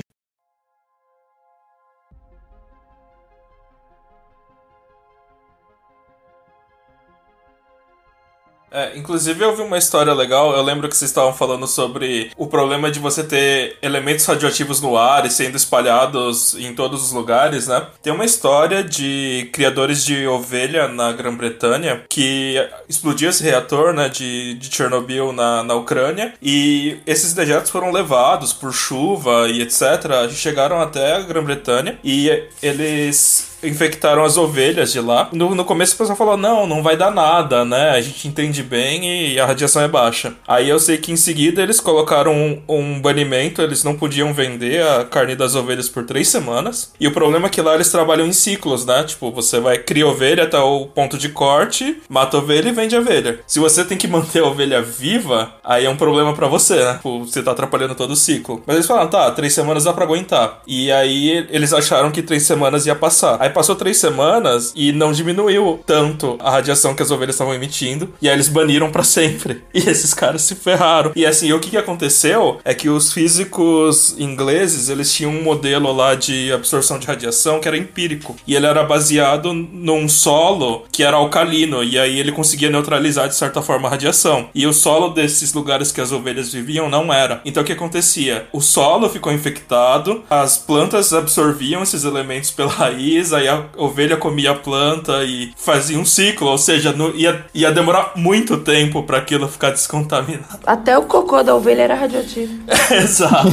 É, inclusive eu vi uma história legal, eu lembro que vocês estavam falando sobre o problema de você ter elementos radioativos no ar e sendo espalhados em todos os lugares, né? Tem uma história de criadores de ovelha na Grã-Bretanha que explodiu esse reator, né, de, de Chernobyl na, na Ucrânia e esses dejetos foram levados por chuva e etc. Chegaram até a Grã-Bretanha e eles infectaram as ovelhas de lá. No, no começo o pessoal falou: não, não vai dar nada, né? A gente entende bem e a radiação é baixa. Aí eu sei que em seguida eles colocaram um, um banimento, eles não podiam vender a carne das ovelhas por três semanas. E o problema é que lá eles trabalham em ciclos, né? Tipo, você vai criar ovelha até o ponto de corte, mata a ovelha e vende a ovelha. Se você tem que manter a ovelha viva, aí é um problema pra você, né? Tipo, você tá atrapalhando todo o ciclo. Mas eles falaram, tá, três semanas dá pra aguentar. E aí eles acharam que três semanas ia passar. Aí passou três semanas e não diminuiu tanto a radiação que as ovelhas estavam emitindo. E aí eles baniram pra sempre. E esses caras se ferraram. E assim, o que, que aconteceu é que os físicos ingleses, eles tinham um modelo lá de absorção de radiação que era empírico. E ele era baseado num solo que era alcalino. E aí ele conseguia neutralizar de certa forma a radiação. E o solo desses lugares que as ovelhas viviam não era. Então o que acontecia? O solo ficou infectado, as plantas absorviam esses elementos pela raiz, aí a ovelha comia a planta e fazia um ciclo, ou seja, não- ia, ia demorar muito tempo para aquilo ficar descontaminado. Até o cocô da ovelha era radioativo. Exato.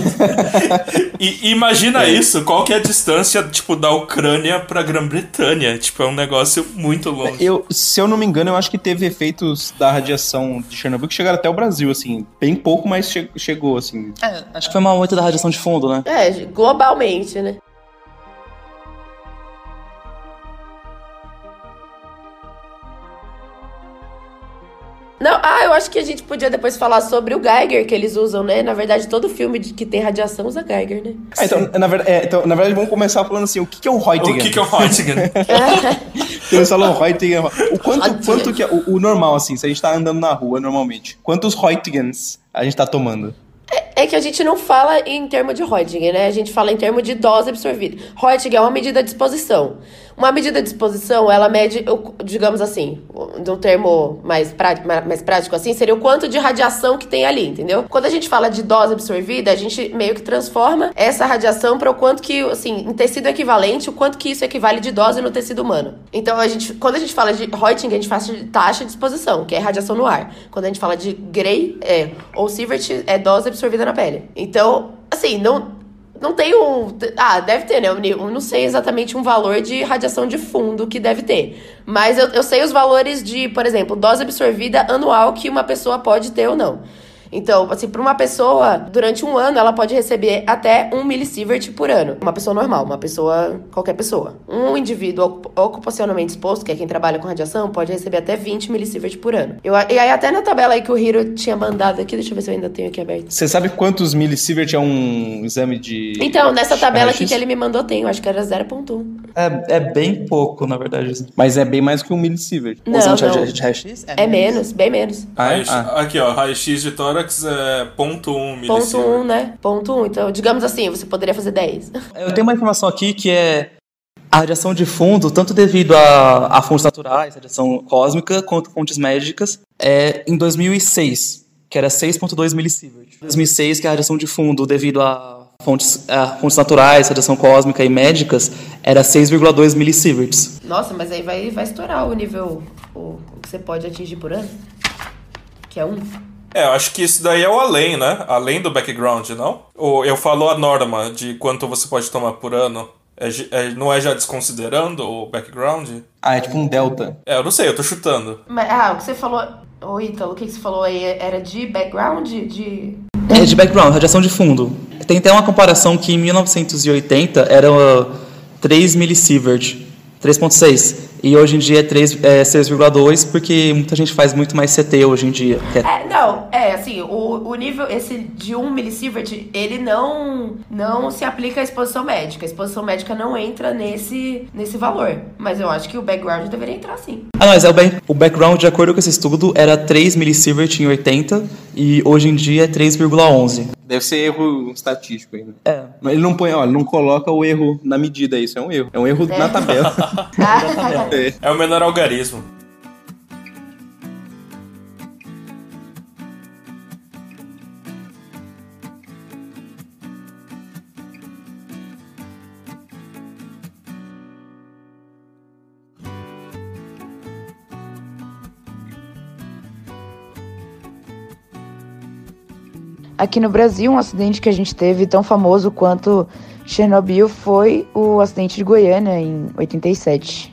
e imagina isso, qual que é a distância, tipo, da Ucrânia pra Grã-Bretanha? Tipo, é um negócio muito longe. Eu, se eu não me engano, eu acho que teve efeitos da radiação de Chernobyl que chegaram até o Brasil, assim. Bem pouco, mas che- chegou, assim. É, acho que foi uma outra da radiação de fundo, né? É, globalmente, né? Não, ah, eu acho que a gente podia depois falar sobre o Geiger que eles usam, né? Na verdade, todo filme de- que tem radiação usa Geiger, né? Ah, então, na verdade, é, então, na verdade, vamos começar falando assim, o que, que é o O Reutemann? que, que é o Röntgen? Eles falam Reutingen. O quanto, quanto que é o, o normal, assim, se a gente tá andando na rua normalmente, quantos Reutgens a gente tá tomando? É que a gente não fala em termo de Reutingen, né? A gente fala em termo de dose absorvida. Reutingen é uma medida de exposição. Uma medida de exposição, ela mede, digamos assim, de um termo mais, prá- ma- mais prático assim, seria o quanto de radiação que tem ali, entendeu? Quando a gente fala de dose absorvida, a gente meio que transforma essa radiação para o quanto que, assim, em tecido equivalente, o quanto que isso equivale de dose no tecido humano. Então, a gente, quando a gente fala de Reutingen, a gente fala de taxa de exposição, que é radiação no ar. Quando a gente fala de Gray, é, ou Sievert, é dose absorvida na pele. Então, assim, não, não tem um. Ah, deve ter, né? Eu não sei exatamente um valor de radiação de fundo que deve ter. Mas eu, eu sei os valores de, por exemplo, dose absorvida anual que uma pessoa pode ter ou não. Então, assim, para uma pessoa, durante um ano, ela pode receber até um milisievert por ano. Uma pessoa normal, uma pessoa, qualquer pessoa. Um indivíduo ocup- ocupacionalmente exposto, que é quem trabalha com radiação, pode receber até 20 milisievert por ano. Eu, e aí, até na tabela aí que o Hiro tinha mandado aqui, deixa eu ver se eu ainda tenho aqui aberto. Você sabe quantos milisievert é um exame de. Então, nessa tabela aqui que ele me mandou, tem, eu acho que era 0.1. É, é bem pouco, na verdade. Mas é bem mais que um milisievert. Não, Usando de- não. de- de raio-x? É menos, bem menos. Ah, é? Ah. Aqui, ó, raio-x de tórax é 0.1 Ponto 1, milisievert. né? Ponto 1. Então, digamos assim, você poderia fazer 10. Eu tenho uma informação aqui que é a radiação de fundo, tanto devido a, a fontes naturais, radiação cósmica, quanto fontes médicas, é em 2006, que era 6.2 milisievert. Em 2006, que é a radiação de fundo devido a fontes, a fontes naturais, radiação cósmica e médicas, era 6,2 millisieverts. Nossa, mas aí vai, vai estourar o nível o, o que você pode atingir por ano. Que é 1. É, eu acho que isso daí é o além, né? Além do background, não? Ou eu falo a norma de quanto você pode tomar por ano. É, é- não é já desconsiderando o background? Ah, é tipo um delta. É, eu não sei, eu tô chutando. Mas, ah, o que você falou. Ô, Ítalo, o que que você falou aí? Era de background? De. É de background, radiação de fundo. Tem até uma comparação que em 1980 era uh, 3 milisievert, 3.6. E hoje em dia é, 3, é 6,2, porque muita gente faz muito mais CT hoje em dia. é- É, não, é assim, o, o nível, esse de 1 milisievert, ele não, não se aplica à exposição médica. A exposição médica não entra nesse, nesse valor. Mas eu acho que o background deveria entrar sim. Ah, não, mas é o, back- o background, de acordo com esse estudo, era 3 milisievert em 80 e hoje em dia é 3,11. Deve ser erro estatístico ainda. É. Mas ele não põe, ó, ele não coloca o erro na medida, isso é um erro. É um erro na tabela. É. O menor algarismo. Aqui no Brasil, um acidente que a gente teve tão famoso quanto Chernobyl foi o acidente de Goiânia em 87.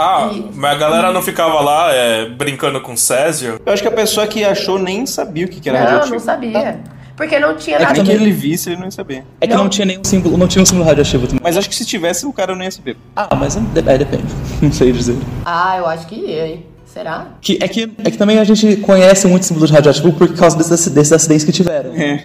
Ah, mas a galera não ficava lá é, brincando com Césio? Eu acho que a pessoa que achou nem sabia o que, que era não, radioativo. não sabia. Porque não tinha É que nada. Nem que também- ele visse, ele não ia saber. É que não, tinha nenhum símbolo, não tinha um símbolo radioativo também. Mas acho que se tivesse, o cara não ia saber. Ah, mas é, é, depende. Não sei dizer. Ah, eu acho que ia, hein? Será? Que, é, que, é que também a gente conhece muito símbolo de radioativo por causa desses, desses acidentes que tiveram. É.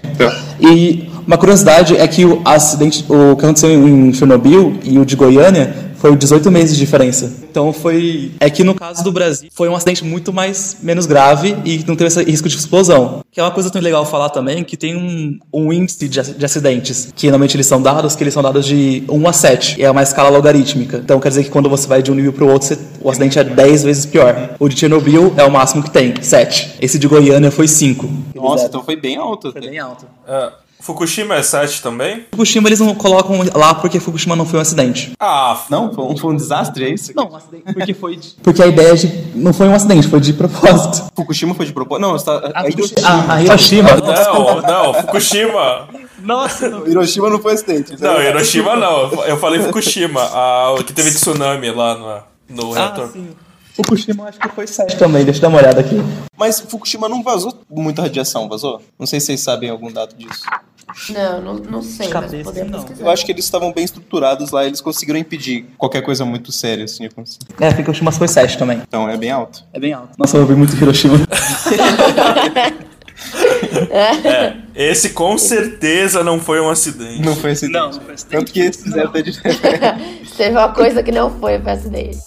E uma curiosidade é que o acidente, o que aconteceu em Chernobyl e o de Goiânia foi 18 meses de diferença. Então foi. É que no caso do Brasil foi um acidente muito mais menos grave e não teve esse risco de explosão. Que é uma coisa tão legal falar também que tem um, um índice de, de acidentes, que normalmente eles são dados, que eles são dados de 1 a 7. É uma escala logarítmica. Então quer dizer que quando você vai de um nível para o outro, você- o acidente é 10 vezes pior. O de Chernobyl é o máximo que tem, 7. Esse de Goiânia foi 5. Nossa, então foi bem alto. Foi bem alto. É, Fukushima é 7 também? Fukushima eles não colocam lá porque Fukushima não foi um acidente. Ah, Não, foi um, foi um desastre, é isso? Não, um acidente porque foi de... Porque a ideia de... não foi um acidente, foi de propósito. Fukushima foi de propósito? Não, você tá... a Hiroshima. Ah, a Hiroshima... não, não, Fukushima. Nossa, não. Hiroshima não foi acidente. Não, Hiroshima não. Eu falei Fukushima, a, o que teve tsunami lá no, no reator. Ah, sim. Fukushima acho que foi 7 também, deixa eu dar uma olhada aqui. Mas Fukushima não vazou muita radiação, vazou? Não sei se vocês sabem algum dado disso. Não, não, não sei, cabeça, não. Eu acho que eles estavam bem estruturados lá, eles conseguiram impedir qualquer coisa muito séria assim acontecer. É, Fukushima foi 7 também. Então é bem alto. É bem alto. Nossa, eu ouvi muito Hiroshima. É, esse com certeza não foi um acidente. Não foi acidente. Não, não foi acidente. Tanto que eles fizeram até de... Teve uma coisa que não foi pra acidente.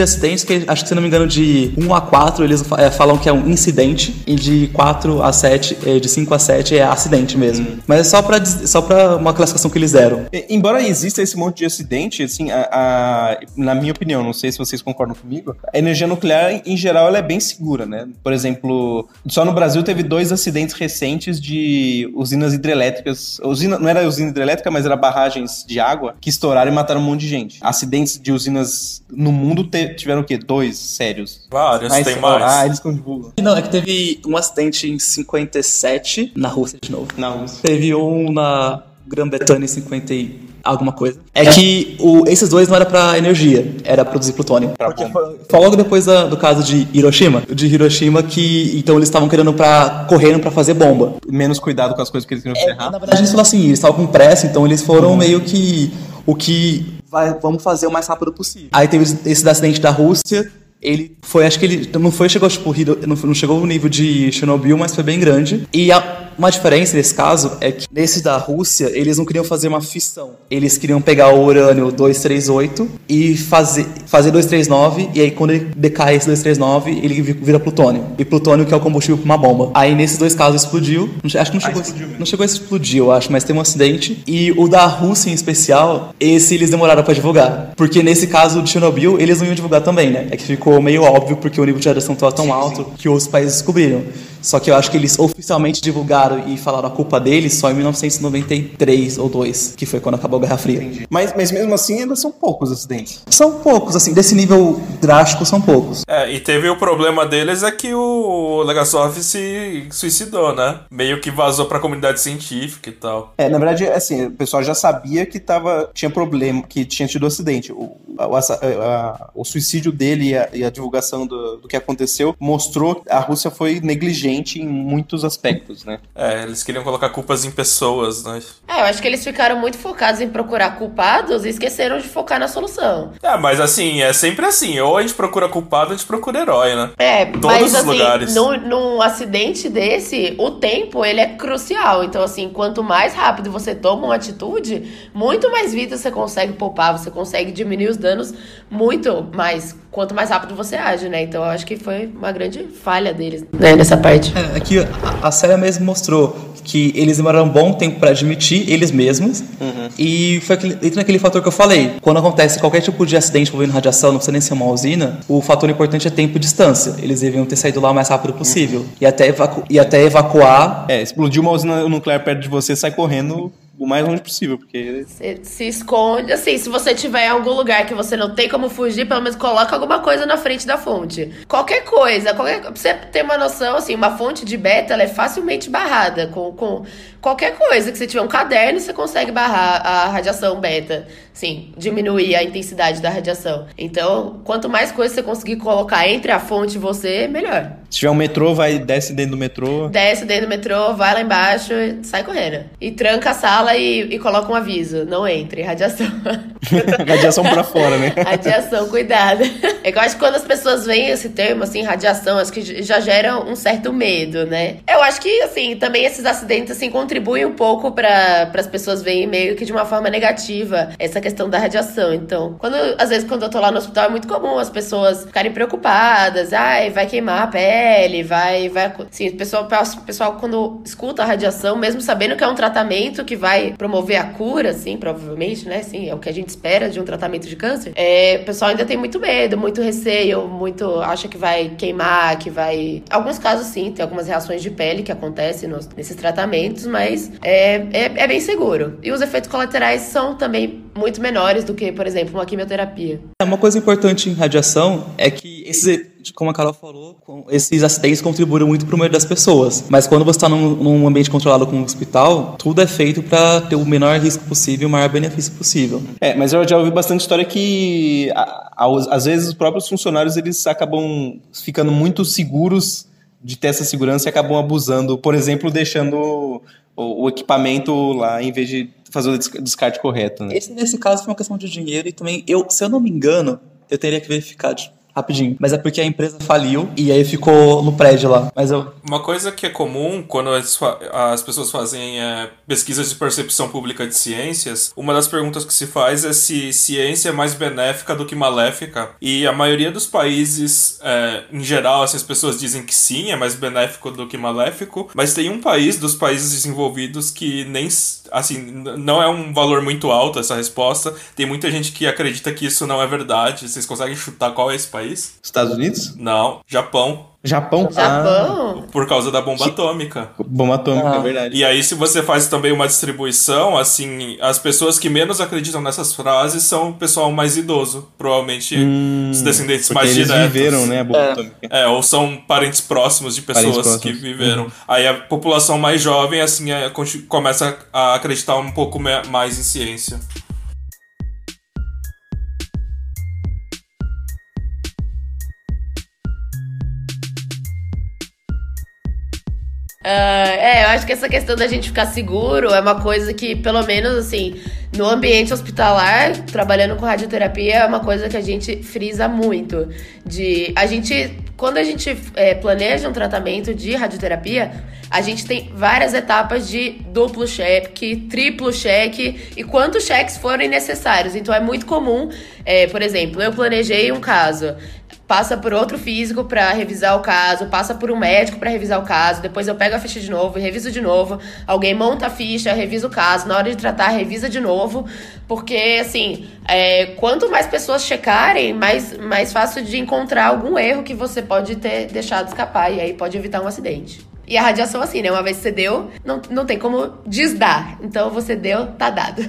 De acidentes que acho que se não me engano de 1 a 4 eles é, falam que é um incidente e de 4 a 7, é, de 5 a 7 é acidente mesmo. Hum. Mas é só para só para uma classificação que eles deram. Embora exista esse monte de acidente, assim, a, a, na minha opinião, não sei se vocês concordam comigo, a energia nuclear em geral ela é bem segura, né? Por exemplo, só no Brasil teve dois acidentes recentes de usinas hidrelétricas, usina, não era usina hidrelétrica, mas era barragens de água que estouraram e mataram um monte de gente. Acidentes de usinas no mundo te, tiveram o quê? Dois sérios. Vários, Mas, tem mais. Ah, eles divulgam. Não, é que teve um acidente em 57 na Rússia de novo. Na Rússia. Teve um na Grã-Bretanha em 50 alguma coisa. É que o, esses dois não era para energia, era produzir plutônio. Pra Porque foi, foi, logo depois da, do caso de Hiroshima, de Hiroshima que então eles estavam querendo para correndo para fazer bomba. Menos cuidado com as coisas que eles queriam é, Na verdade, eles falaram assim, eles estavam com pressa, então eles foram uhum. meio que o que vai, vamos fazer o mais rápido possível. Aí teve esse acidente da Rússia, ele foi, acho que ele não foi, chegou, tipo, não chegou no nível de Chernobyl, mas foi bem grande. E a, uma diferença nesse caso é que nesse da Rússia, eles não queriam fazer uma fissão. Eles queriam pegar o urânio 238 e fazer, fazer 239, e aí quando ele decai esse 239, ele vira plutônio. E plutônio que é o combustível para uma bomba. Aí nesses dois casos explodiu. Acho que não chegou, ah, não chegou a explodir, eu acho, mas teve um acidente. E o da Rússia em especial, esse eles demoraram para divulgar. Porque nesse caso de Chernobyl, eles não iam divulgar também, né? É que ficou meio óbvio porque o nível de radiação estava tão alto que outros países descobriram. Só que eu acho que eles oficialmente divulgaram e falaram a culpa deles só em 1993 ou 2, que foi quando acabou a Guerra Fria. Mas, mas mesmo assim ainda são poucos acidentes. São poucos, assim, desse nível drástico são poucos. É, e teve o problema deles é que o Legasov se suicidou, né? Meio que vazou pra comunidade científica e tal. É, na verdade, assim, o pessoal já sabia que tava, tinha problema, que tinha tido acidente. O, a, a, o suicídio dele e a, e a divulgação do, do que aconteceu mostrou que a Rússia foi negligente em muitos aspectos, né? É, eles queriam colocar culpas em pessoas, né? É, eu acho que eles ficaram muito focados em procurar culpados e esqueceram de focar na solução. É, mas assim, é sempre assim. Ou a gente procura culpado, ou a gente procura herói, né? É, Todos mas, os assim, lugares. Num, num acidente desse, o tempo, ele é crucial. Então, assim, quanto mais rápido você toma uma atitude, muito mais vidas você consegue poupar, você consegue diminuir os danos muito mais quanto mais rápido você age, né? Então eu acho que foi uma grande falha deles, né, nessa parte. É, aqui a, a série mesmo mostrou que eles demoraram um bom tempo para admitir eles mesmos. Uhum. E foi aquele, entra naquele fator que eu falei. Quando acontece qualquer tipo de acidente envolvendo radiação, não precisa nem ser uma usina, o fator importante é tempo e distância. Eles deviam ter saído lá o mais rápido possível. Uhum. E, até evacu e até evacuar. É, explodiu uma usina nuclear perto de você, sai correndo o mais longe possível, porque. Você se esconde. Assim, se você tiver em algum lugar que você não tem como fugir, pelo menos coloca alguma coisa na frente da fonte. Qualquer coisa, qualquer. Pra você ter uma noção, assim, uma fonte de beta ela é facilmente barrada. Com, com qualquer coisa que você tiver um caderno, você consegue barrar a radiação beta. Sim, diminuir a intensidade da radiação. Então, quanto mais coisa você conseguir colocar entre a fonte e você, melhor. Se tiver um metrô, vai, desce dentro do metrô. Desce dentro do metrô, vai lá embaixo e sai correndo. E tranca a sala e, e coloca um aviso. Não entre, radiação. radiação pra fora, né? radiação, cuidado. É que eu acho que quando as pessoas veem esse termo, assim, radiação, acho que já gera um certo medo, né? Eu acho que, assim, também esses acidentes, assim, contribuem um pouco para as pessoas verem meio que de uma forma negativa essa questão da radiação. Então, quando às vezes quando eu tô lá no hospital é muito comum as pessoas ficarem preocupadas, ai, vai queimar a pele, vai vai, sim, o pessoal pessoal quando escuta a radiação, mesmo sabendo que é um tratamento que vai promover a cura, assim, provavelmente, né? Sim, é o que a gente espera de um tratamento de câncer. É, o pessoal ainda tem muito medo, muito receio, muito acha que vai queimar, que vai alguns casos sim, tem algumas reações de pele que acontecem nos, nesses tratamentos, mas é, é, é bem seguro. E os efeitos colaterais são também muito menores do que, por exemplo, uma quimioterapia. É, uma coisa importante em radiação é que esses, como a Carol falou, esses acidentes contribuem muito para o meio das pessoas. Mas quando você está num, num, ambiente controlado como um hospital, tudo é feito para ter o menor risco possível e o maior benefício possível. É, mas eu já ouvi bastante história que às vezes os próprios funcionários eles acabam ficando muito seguros de ter essa segurança e acabam abusando, por exemplo, deixando o, o equipamento lá em vez de fazer o descarte correto. Né? Esse, nesse caso, foi uma questão de dinheiro e também, eu, se eu não me engano, eu teria que verificar de rapidinho. Mas é porque a empresa faliu e aí ficou no prédio lá. Mas eu. Uma coisa que é comum quando as, as pessoas fazem é, pesquisas de percepção pública de ciências, uma das perguntas que se faz é se ciência é mais benéfica do que maléfica. E a maioria dos países, é, em geral, assim, as pessoas dizem que sim, é mais benéfico do que maléfico. Mas tem um país dos países desenvolvidos que nem. Assim, não é um valor muito alto essa resposta. Tem muita gente que acredita que isso não é verdade. Vocês conseguem chutar qual é esse país? Estados Unidos? Não, Japão. Japão? Ah, Japão? Por causa da bomba atômica. bomba atômica, Ah. é verdade. E aí, se você faz também uma distribuição, assim, as pessoas que menos acreditam nessas frases são o pessoal mais idoso. Provavelmente os descendentes Hum, mais eles diretos. viveram, né, a bomba É. atômica. É, ou são parentes próximos de pessoas próximos. Uhum. que viveram. Aí a população mais jovem, assim, é, começa a acreditar um pouco mais em ciência. Ah, é, eu acho que essa questão da gente ficar seguro é uma coisa que, pelo menos assim, no ambiente hospitalar, trabalhando com radioterapia, é uma coisa que a gente frisa muito. De a gente, quando a gente é, planeja um tratamento de radioterapia, a gente tem várias etapas de duplo cheque, triplo cheque e quantos cheques forem necessários. Então é muito comum, é, por exemplo, eu planejei um caso passa por outro físico pra revisar o caso, passa por um médico pra revisar o caso, depois eu pego a ficha de novo e reviso de novo, alguém monta a ficha, revisa o caso, na hora de tratar, revisa de novo, porque, assim, é, quanto mais pessoas checarem, mais, mais fácil de encontrar algum erro que você pode ter deixado escapar, e aí pode evitar um acidente. E a radiação, assim, né? Uma vez que você deu, não, não tem como desdar. Então, você deu, tá dado.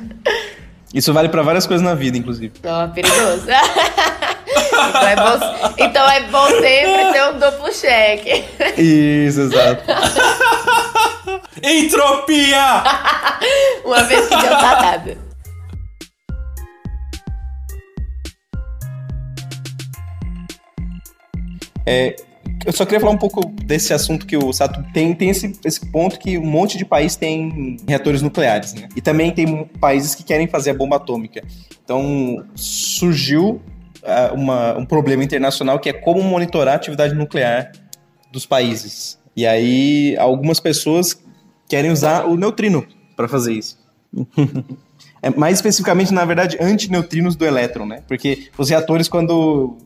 Isso vale pra várias coisas na vida, inclusive. Ó, perigoso. então, é bom, então é bom sempre ter um duplo cheque. Isso, exato. Entropia! Uma vez que deu, tá dado. Eu só queria falar um pouco desse assunto que o Sato tem, tem esse, esse ponto que um monte de país tem reatores nucleares, né? E também tem países que querem fazer a bomba atômica. Então surgiu uma- um problema internacional que é como monitorar a atividade nuclear dos países. E aí algumas pessoas querem usar o neutrino para fazer isso. É, mais especificamente, na verdade, antineutrinos do elétron, né? Porque os reatores, quando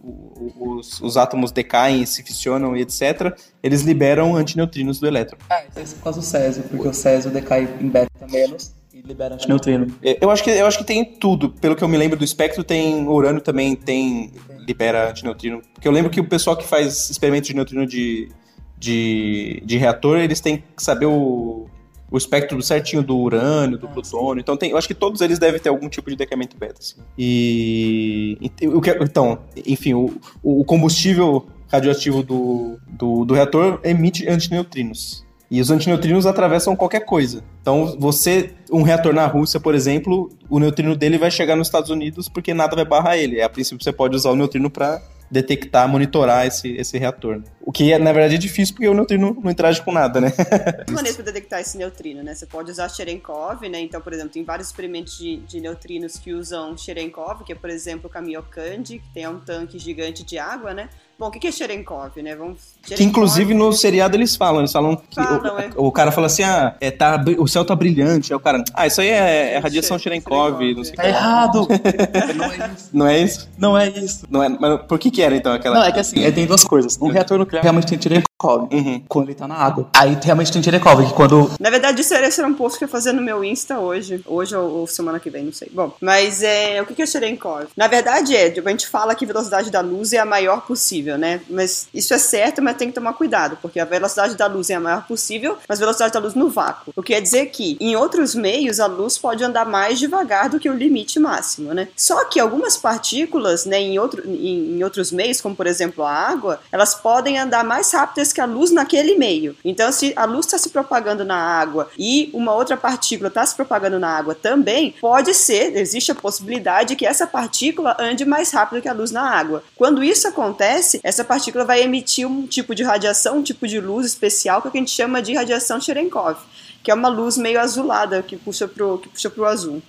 os, os átomos decaem, se fissionam e etc., eles liberam antineutrinos do elétron. Ah, isso é por causa do Césio, porque o Césio decai em beta menos libera antineutrino. É, Eu acho, que, eu acho que tem tudo. Pelo que eu me lembro do espectro, tem urânio também tem libera antineutrino. Porque eu lembro que o pessoal que faz experimentos de neutrino de, de, de reator, eles têm que saber o, o espectro certinho do urânio, do plutônio. Então tem, eu acho que todos eles devem ter algum tipo de decaimento beta. Assim. E, e o que- então, enfim, o, o combustível radioativo do, do, do reator emite antineutrinos. E os antineutrinos atravessam qualquer coisa. Então, você, um reator na Rússia, por exemplo, o neutrino dele vai chegar nos Estados Unidos porque nada vai barrar ele. A princípio, você pode usar o neutrino para detectar, monitorar esse, esse reator. O que, na verdade, é difícil porque o neutrino não interage com nada, né? Várias maneiras para detectar esse neutrino, né? Você pode usar Cherenkov, né? Então, por exemplo, tem vários experimentos de, de neutrinos que usam Cherenkov, que é, por exemplo, o Kamiokande, que tem um tanque gigante de água, né? Bom, o que que é Cherenkov, né? Vamos... Que inclusive no seriado eles falam, eles falam que Falam, o, é. o cara fala assim, ah, é, tá, o céu tá brilhante, aí o cara, ah, isso aí é, é radiação Cherenkov, Cherenkov, não sei o Tá que. errado! não é isso. Não é isso? Não é isso. Não é, mas por que que era então aquela... Não, é que assim, é, tem duas coisas. Um reator nuclear realmente tem Cherenkov, Uhum. quando ele tá na água. Aí realmente tem Cherenkov, que quando Na verdade, isso era, esse era um post que eu ia fazer no meu Insta hoje. Hoje ou, ou semana que vem, não sei. Bom, mas é, o que que é Cherenkov? Na verdade, é, a gente fala que a velocidade da luz é a maior possível, né? Mas isso é certo, mas tem que tomar cuidado, porque a velocidade da luz é a maior possível, mas a velocidade da luz no vácuo. O que quer dizer que, em outros meios, a luz pode andar mais devagar do que o limite máximo, né? Só que algumas partículas, né, em, outro, em, em outros meios, como por exemplo a água, elas podem andar mais rápidas que a luz naquele meio. Então, se a luz está se propagando na água e uma outra partícula está se propagando na água também, pode ser, existe a possibilidade que essa partícula ande mais rápido que a luz na água. Quando isso acontece, essa partícula vai emitir um tipo de radiação, um tipo de luz especial que a gente chama de radiação Cherenkov, que é uma luz meio azulada que puxa puxa pro azul.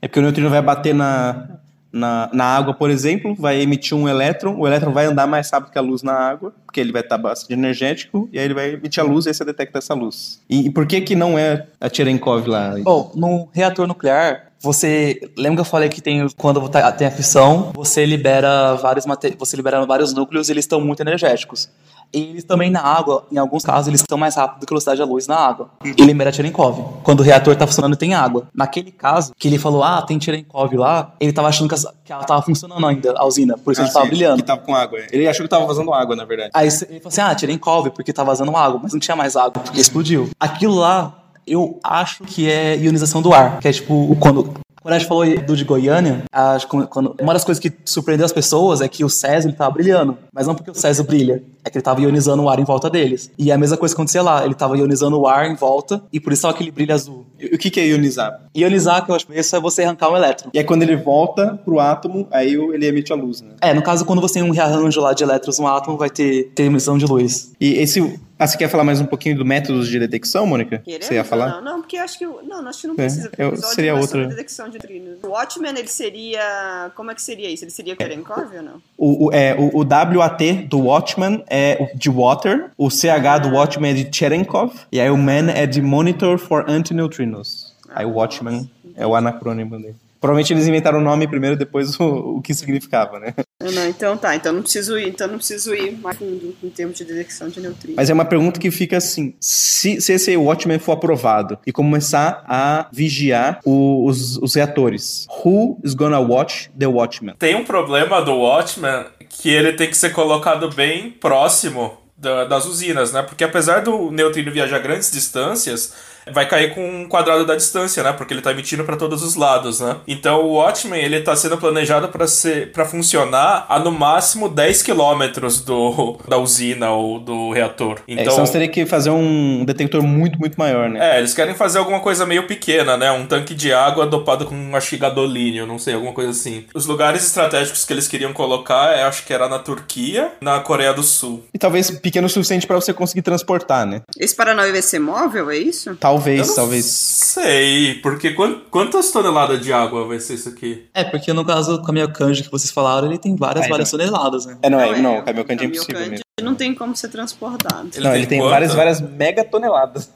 É porque o neutrino vai bater na, na, na água, por exemplo, vai emitir um elétron, o elétron vai andar mais rápido que a luz na água, porque ele vai estar bastante energético, e aí ele vai emitir a luz e aí você detecta essa luz. E, e por que que não é a Cherenkov lá? Bom, no reator nuclear, você lembra que eu falei que tem quando tá- tem a fissão, você libera vários você libera vários núcleos, e eles estão muito energéticos. E eles também na água, em alguns casos, eles estão mais rápido que a velocidade da luz na água. E libera Cherenkov. Quando o reator tá funcionando, tem água. Naquele caso, que ele falou, ah, tem Cherenkov lá, ele tava achando que, as- que ela tava funcionando ainda, a usina. Por isso Ah, ele tava sim, brilhando. Que tava com água. é. Ele achou que tava vazando água, na verdade. Aí ele falou assim: ah, Cherenkov, porque tá vazando água, mas não tinha mais água, porque explodiu. Aquilo lá, eu acho que é ionização do ar, que é tipo, quando. Quando a gente falou do de Goiânia, que quando, uma das coisas que surpreendeu as pessoas é que o Césio ele tava brilhando. Mas não porque o Césio brilha, é que ele tava ionizando o ar em volta deles. E é a mesma coisa acontecia lá, ele tava ionizando o ar em volta, e por isso tava aquele brilho azul. E o que que é ionizar? Ionizar, que eu acho que isso é você arrancar um elétron. E aí quando ele volta pro átomo, aí ele emite a luz, né? É, no caso, quando você tem um rearranjo lá de elétrons no átomo, vai ter, ter emissão de luz. E esse... Ah, você quer falar mais um pouquinho do métodos de detecção, Mônica? Queremos Você ia falar? Não, não, porque eu acho que. Não, acho que não É, precisa. porque eu- seria é outra- detecção de neutrinos. O Watchmen, ele seria. Como é que seria isso? Ele seria Cherenkov ou não? O, o, é, o, o WAT do Watchman é de Water, o CH do Watchman é de Cherenkov, e aí o MAN é de Monitor for Antineutrinos. Aí o Watchman é o anacrônimo dele. Provavelmente eles inventaram o nome primeiro, depois o, o que significava, né? Não, então tá. Então não preciso ir. Então não preciso ir mais fundo em termos de detecção de neutrinos. Mas é uma pergunta que fica assim: se, se esse Watchman for aprovado e começar a vigiar o- os, os reatores, who is gonna watch the Watchman? Tem um problema do Watchman que ele tem que ser colocado bem próximo da- das usinas, né? Porque apesar do neutrino viajar grandes distâncias, vai cair com um quadrado da distância, né? Porque ele tá emitindo para todos os lados, né? Então o Watchman, ele tá sendo planejado para ser para funcionar a no máximo 10 quilômetros do da usina ou do reator. É, Então, senão você teria que fazer um detector muito, muito maior, né? é, eles querem fazer alguma coisa meio pequena, né? Um tanque de água dopado com acho que gadolínio, não sei, alguma coisa assim. Os lugares estratégicos que eles queriam colocar, eu acho que era na Turquia, na Coreia do Sul. E talvez pequeno o suficiente para você conseguir transportar, né? Esse Paranauê vai ser móvel, é isso? Talvez, Eu não talvez. Sei, porque quan- quantas toneladas de água vai ser isso aqui? É, porque no caso do caminhão kanji que vocês falaram, ele tem várias, várias então. toneladas, né? É, não, é, é, não, o Caminhocante é impossível mesmo. Não tem como ser transportado. não, ele tem quanto? várias, várias mega toneladas.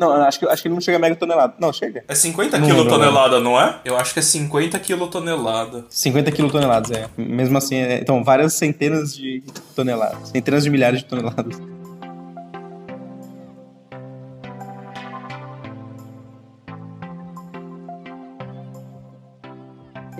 não, eu acho que, acho que ele não chega a mega tonelada. Não, chega. É 50 Não quilotonelada, não é? Eu acho que é 50 quilotonelada. 50 quilotoneladas, é. Mesmo assim, é, então, várias centenas de toneladas. Centenas de milhares de toneladas.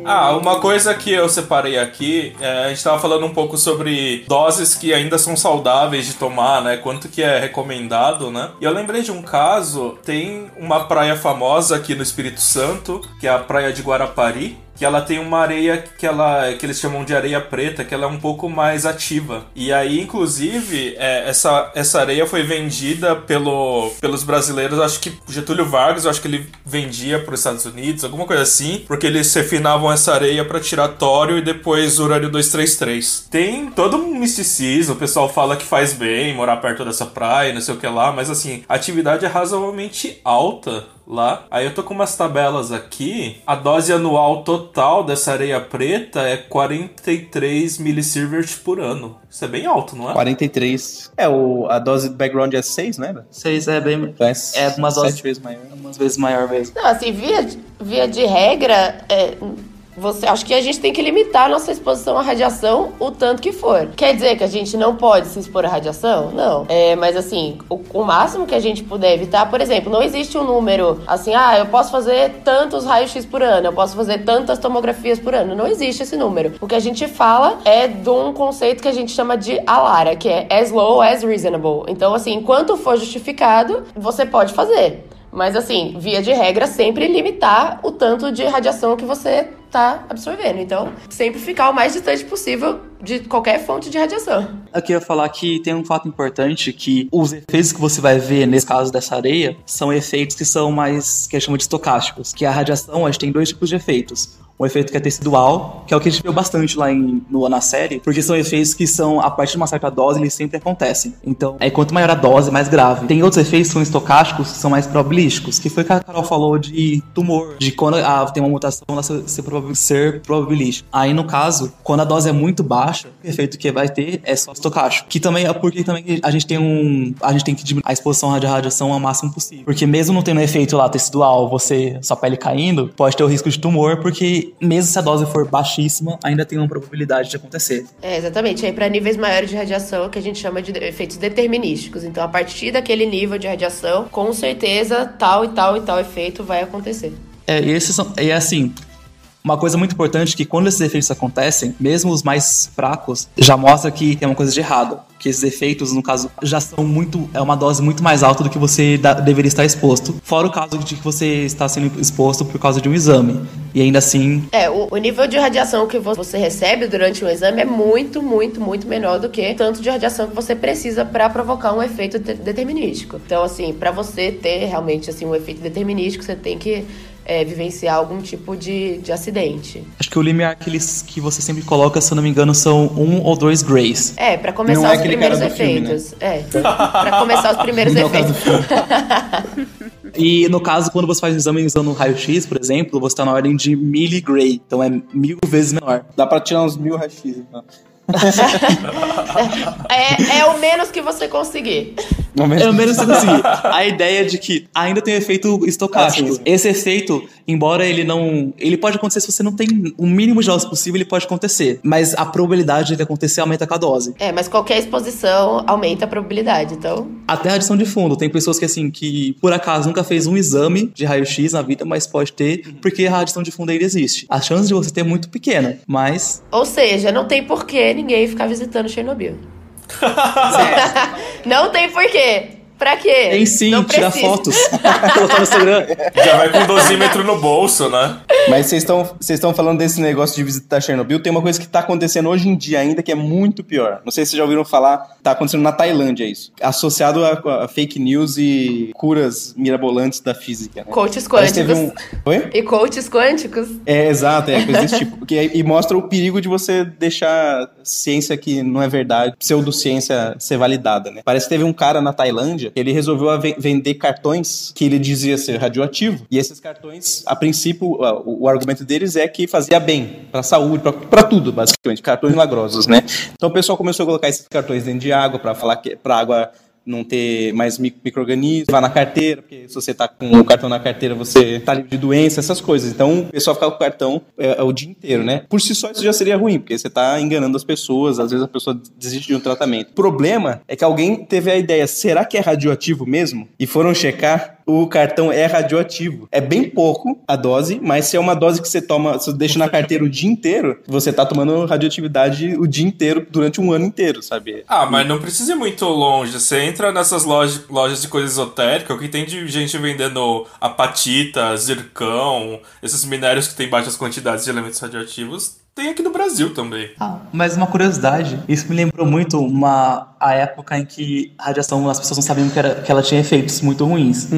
Ah, uma coisa que eu separei aqui, é, a gente tava falando um pouco sobre doses que ainda são saudáveis de tomar, né? Quanto que é recomendado, né? E eu lembrei de um caso, tem uma praia famosa aqui no Espírito Santo, que é a praia de Guarapari, que ela tem uma areia que ela que eles chamam de areia preta, que ela é um pouco mais ativa. E aí, inclusive, é, essa, essa areia foi vendida pelo, pelos brasileiros, acho que Getúlio Vargas, acho que ele vendia para os Estados Unidos, alguma coisa assim, porque eles refinavam essa areia para tirar tório e depois urânio 233. Tem todo um misticismo, o pessoal fala que faz bem morar perto dessa praia, não sei o que lá, mas assim, a atividade é razoavelmente alta lá. Aí eu tô com umas tabelas aqui. A dose anual total dessa areia preta é 43 millisieverts por ano. Isso é bem alto, não é? 43. É, o, a dose do background é 6, né? Seis é bem. Então é, É umas doses- sete vezes maior. umas vezes maior mesmo. Não, assim, via, via de regra, é, você, acho que a gente tem que limitar a nossa exposição à radiação o tanto que for. Quer dizer que a gente não pode se expor à radiação? Não. É, mas assim, o, o máximo que a gente puder evitar, por exemplo, não existe um número assim, ah, eu posso fazer tantos raios-x por ano, eu posso fazer tantas tomografias por ano. Não existe esse número. O que a gente fala é de um conceito que a gente chama de ALARA, que é as low as reasonable. Então, assim, enquanto for justificado, você pode fazer. Mas assim, via de regra, sempre limitar o tanto de radiação que você tá absorvendo. Então, sempre ficar o mais distante possível de qualquer fonte de radiação. Aqui eu ia falar que tem um fato importante que os efeitos que você vai ver nesse caso dessa areia são efeitos que são mais que a gente chama de estocásticos, que a radiação a gente tem dois tipos de efeitos. Um efeito que é tecidual, que é o que a gente viu bastante lá em, no, na série, porque são efeitos que são, a partir de uma certa dose, eles sempre acontecem. Então, é quanto maior a dose, mais grave. Tem outros efeitos que são estocásticos, que são mais probabilísticos, que foi o que a Carol falou de tumor, de quando ah, tem uma mutação, ela proba- ser probabilístico. Aí, no caso, quando a dose é muito baixa, o efeito que vai ter é só estocástico. Que também é porque também a gente tem um. A gente tem que diminuir a exposição à radiação ao máximo possível. Porque mesmo não tendo efeito lá tecidual, você, sua pele caindo, pode ter o risco de tumor, porque mesmo se a dose for baixíssima, ainda tem uma probabilidade de acontecer. É, exatamente. Aí, para níveis maiores de radiação, que a gente chama de efeitos determinísticos. Então, a partir daquele nível de radiação, com certeza, tal e tal e tal efeito vai acontecer. É, e esses são, é assim, uma coisa muito importante é que quando esses efeitos acontecem, mesmo os mais fracos, já mostra que tem uma coisa de errado. Que esses efeitos, no caso, já são muito. É uma dose muito mais alta do que você da- deveria estar exposto. Fora o caso de que você está sendo exposto por causa de um exame. E ainda assim, É, o, o nível de radiação que vo- você recebe durante um exame é muito, muito, muito menor do que tanto de radiação que você precisa para provocar um efeito de- determinístico. Então, assim, para você ter realmente assim um efeito determinístico, você tem que é, vivenciar algum tipo de, de acidente. acho que o limiar que, eles, que você sempre coloca, se eu não me engano, são um ou dois grays. É, pra começar Não é os aquele primeiros filme, efeitos. É. Pra começar os primeiros Não é efeitos. E no caso, quando você faz o exame usando raio-x, por exemplo, você está na ordem de milligray. Então é mil vezes menor. Dá pra tirar uns mil rachis. Então. É, é o menos que você conseguir. Não É mesmo? o menos que você conseguir. A ideia de que ainda tem um efeito estocástico. Ah. Esse efeito, embora ele não. Ele pode acontecer se você não tem o mínimo de dose possível, ele pode acontecer. Mas a probabilidade de acontecer aumenta com a dose. É, mas qualquer exposição aumenta a probabilidade. Então, Até a radiação de fundo. Tem pessoas que, assim, que por acaso nunca fez um exame de raio-x na vida, mas pode ter, porque a radiação de fundo ainda existe. A chance de você ter é muito pequena, mas. ou seja, não tem porquê ninguém ficar visitando Chernobyl. não tem porquê. Pra quê? Tem sim, não tirar precisa. fotos. Colocar no Instagram. Já vai com dosímetro no bolso, né? Mas vocês estão vocês estão falando desse negócio de visitar Chernobyl. Tem uma coisa que tá acontecendo hoje em dia ainda que é muito pior. Não sei se vocês já ouviram falar. Tá acontecendo na Tailândia isso. Associado a, a fake news e curas mirabolantes da física. Né? Coaches que quânticos. um... Oi? E coaches quânticos. É, exato, é coisa desse tipo. Porque, e mostra o perigo de você deixar ciência que não é verdade, pseudociência ser validada, né? Parece que teve um cara na Tailândia, ele resolveu a ve- vender cartões que ele dizia ser radioativo. E esses cartões, a princípio, o, o argumento deles é que fazia bem pra saúde, pra, pra tudo, basicamente. Cartões milagrosos, né? Então o pessoal começou a colocar esses cartões dentro de água pra falar que pra água não ter mais mi- micro-organismos, vá na carteira, porque se você tá com o cartão na carteira, você tá livre de doença, essas coisas. Então, o pessoal fica com o cartão é, é o dia inteiro, né? Por si só, isso já seria ruim, porque você tá enganando as pessoas, às vezes a pessoa desiste de um tratamento. O problema é que alguém teve a ideia, será que é radioativo mesmo? E foram checar, o cartão é radioativo. É bem pouco a dose, mas se é uma dose que você toma, você deixa na carteira o dia inteiro, você tá tomando radioatividade o dia inteiro, durante um ano inteiro, sabe? Ah, mas não precisa ir muito longe. Você entra nessas lojas, lojas de coisa esotérica, o que tem de gente vendendo apatita, zircão, esses minérios que tem baixas quantidades de elementos radioativos, tem aqui no Brasil também. Ah, mas uma curiosidade, isso me lembrou muito uma a época em que a radiação as pessoas não sabiam que, era, que ela tinha efeitos muito ruins.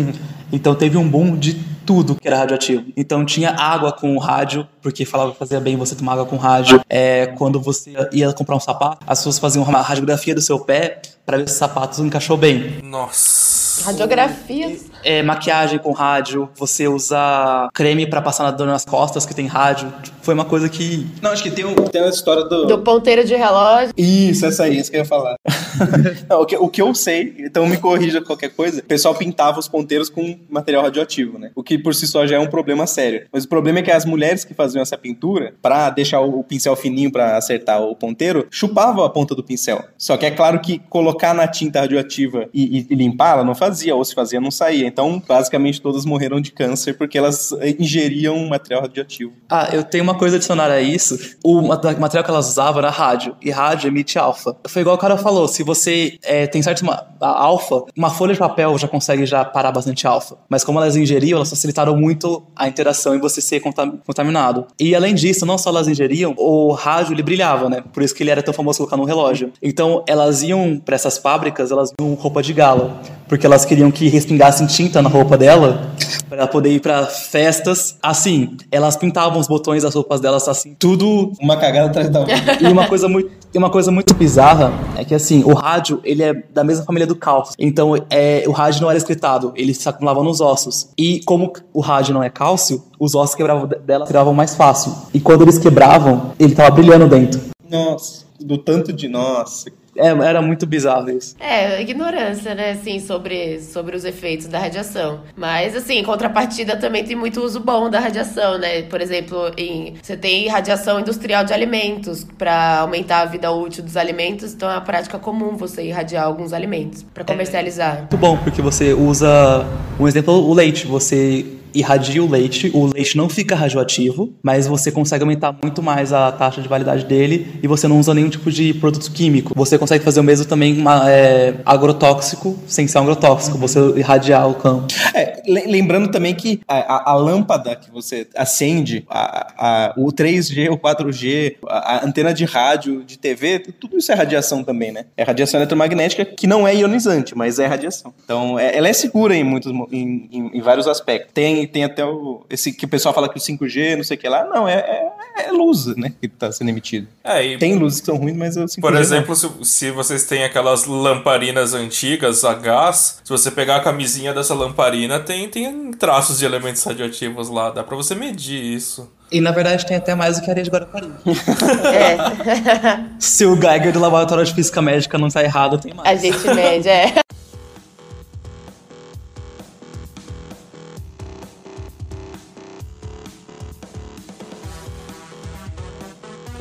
Então teve um boom de tudo que era radioativo. Então tinha água com rádio, porque falava que fazia bem você tomar água com rádio. É, quando você ia comprar um sapato, as pessoas faziam uma radiografia do seu pé para ver se o sapato encaixou bem. Nossa. Radiografias. É, maquiagem com rádio, você usar creme para passar na dor nas costas que tem rádio. Foi uma coisa que Não, acho que tem, um, tem a história do... Do ponteiro de relógio. Isso, essa aí, isso que eu ia falar. Não, o, que, o que eu sei, então me corrija qualquer coisa, o pessoal pintava os ponteiros com material radioativo, né? O que por si só já é um problema sério. Mas o problema é que as mulheres que faziam essa pintura, pra deixar o, pincel fininho pra acertar o ponteiro, chupavam a ponta do pincel. Só que é claro que colocar na tinta radioativa e, e- e limpar, ela não fazia, ou se fazia, não saía. Então, basicamente, todas morreram de câncer porque elas eh, ingeriam material radioativo. Ah, eu tenho uma coisa a adicionar a isso. O mat- material que elas usavam era rádio. E rádio emite alfa. Foi igual o cara falou: se você é, tem certo ma- a alfa, uma folha de papel já consegue já parar bastante alfa. Mas como elas ingeriam, elas facilitaram muito a interação e você ser contam- contaminado. E além disso, não só elas ingeriam, o rádio ele brilhava, né? Por isso que ele era tão famoso colocar no relógio. Então elas iam para essas fábricas, elas iam roupa de gala. porque elas queriam que respingassem tinta na roupa dela para ela poder ir para festas. Assim, elas pintavam os botões das roupas delas assim, tudo Uma cagada atrás da outra. e uma coisa muito, e uma coisa muito bizarra é que assim, o rádio, ele é da mesma família do cálcio. Então, é, o rádio não era excretado, ele se acumulava nos ossos. E como o rádio não é cálcio, os ossos quebravam de- dela quebravam mais fácil. E quando eles quebravam, ele tava brilhando dentro. Nossa, do tanto de nossa. É, era muito bizarro isso. É, ignorância, né, assim, sobre, sobre os efeitos da radiação. Mas, assim, em contrapartida também tem muito uso bom da radiação, né? Por exemplo, em, você tem radiação industrial de alimentos para aumentar a vida útil dos alimentos, então é uma prática comum você irradiar alguns alimentos para comercializar. Muito bom, porque você usa, um exemplo, o leite. Você irradia o leite, o leite não fica radioativo, mas você consegue aumentar muito mais a taxa de validade dele e você não usa nenhum tipo de produto químico. Você consegue fazer o mesmo também uma, é, agrotóxico, sem ser agrotóxico, você irradiar o campo. É, le- lembrando também que a, a- a lâmpada que você acende, a- o 3G, o 4G, a, antena de rádio, de TV, tudo isso é radiação também, né? É radiação eletromagnética que não é ionizante, mas é radiação. Então, é- ela é segura em muitos, em, em- em vários aspectos. Tem, tem até o, esse que o pessoal fala que o 5G, não sei o que lá, não, é, é, é luz, né, que tá sendo emitido. É, e, Tem luzes que são ruins, mas o 5G por não. exemplo, se, se vocês têm aquelas lamparinas antigas a gás, se você pegar a camisinha dessa lamparina, tem, tem traços de elementos radioativos lá. Dá pra você medir isso. E na verdade tem até mais do que areia de Guarapari. É, Se o Geiger do Laboratório de Física Médica não tá errado, tem mais. a gente mede, é.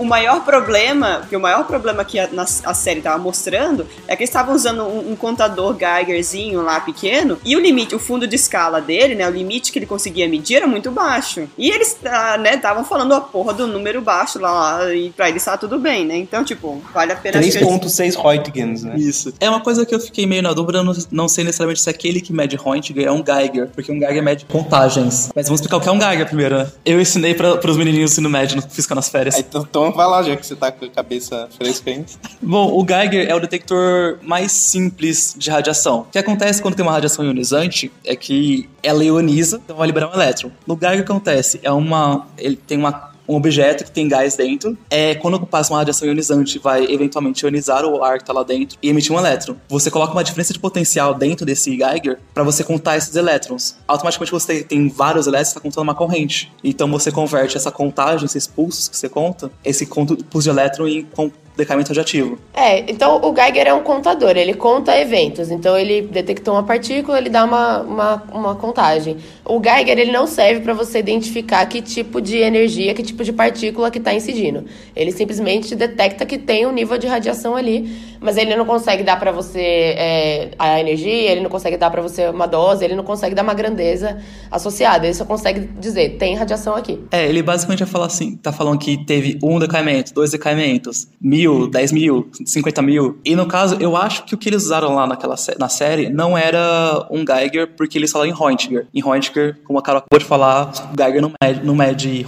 O maior problema, que o maior problema que a, a série tava mostrando é que eles estavam usando um, um contador Geigerzinho lá pequeno e o limite, o fundo de escala dele, né, o limite que ele conseguia medir era muito baixo. E eles, ah, né, estavam falando a porra do número baixo lá, lá e pra eles tá tudo bem, né? Então, tipo, vale a pena acho que eles- 3.6 Roentgens, né? Isso. É uma coisa que eu fiquei meio na dúvida, eu não, não sei necessariamente se aquele que mede Roentgen é um Geiger, porque um Geiger mede contagens. Mas vamos explicar o que é um Geiger primeiro, né? Eu ensinei para os menininhos do ensino médio no Física nas férias. Aí, então, vai lá, já que você tá com a cabeça fresca ainda. Bom, o Geiger é o detector mais simples de radiação. O que acontece quando tem uma radiação ionizante é que ela ioniza, então vai liberar um elétron. No Geiger acontece? É uma. Ele tem uma. Um objeto que tem gás dentro, é quando passa uma radiação ionizante, vai eventualmente ionizar o ar que tá lá dentro e emitir um elétron. Você coloca uma diferença de potencial dentro desse Geiger para você contar esses elétrons. Automaticamente você tem vários elétrons, está contando uma corrente. Então você converte essa contagem, esses pulsos que você conta, esse pulso de elétron em decaimento radioativo. É, então o Geiger é um contador, ele conta eventos. Então ele detectou uma partícula, ele dá uma, uma, uma contagem. O Geiger ele não serve para você identificar que tipo de energia, que tipo de partícula que está incidindo. Ele simplesmente detecta que tem um nível de radiação ali, mas ele não consegue dar para você é, a energia, ele não consegue dar para você uma dose, ele não consegue dar uma grandeza associada. Ele só consegue dizer tem radiação aqui. É, ele basicamente vai falar assim, tá falando que teve um decaimento, dois decaimentos, mil, dez mil, cinquenta mil. E no caso, eu acho que o que eles usaram lá naquela na série não era um Geiger, porque eles falaram em Roentgen. Em Roentgen, como a Carol acabou de falar, Geiger não mede, não mede.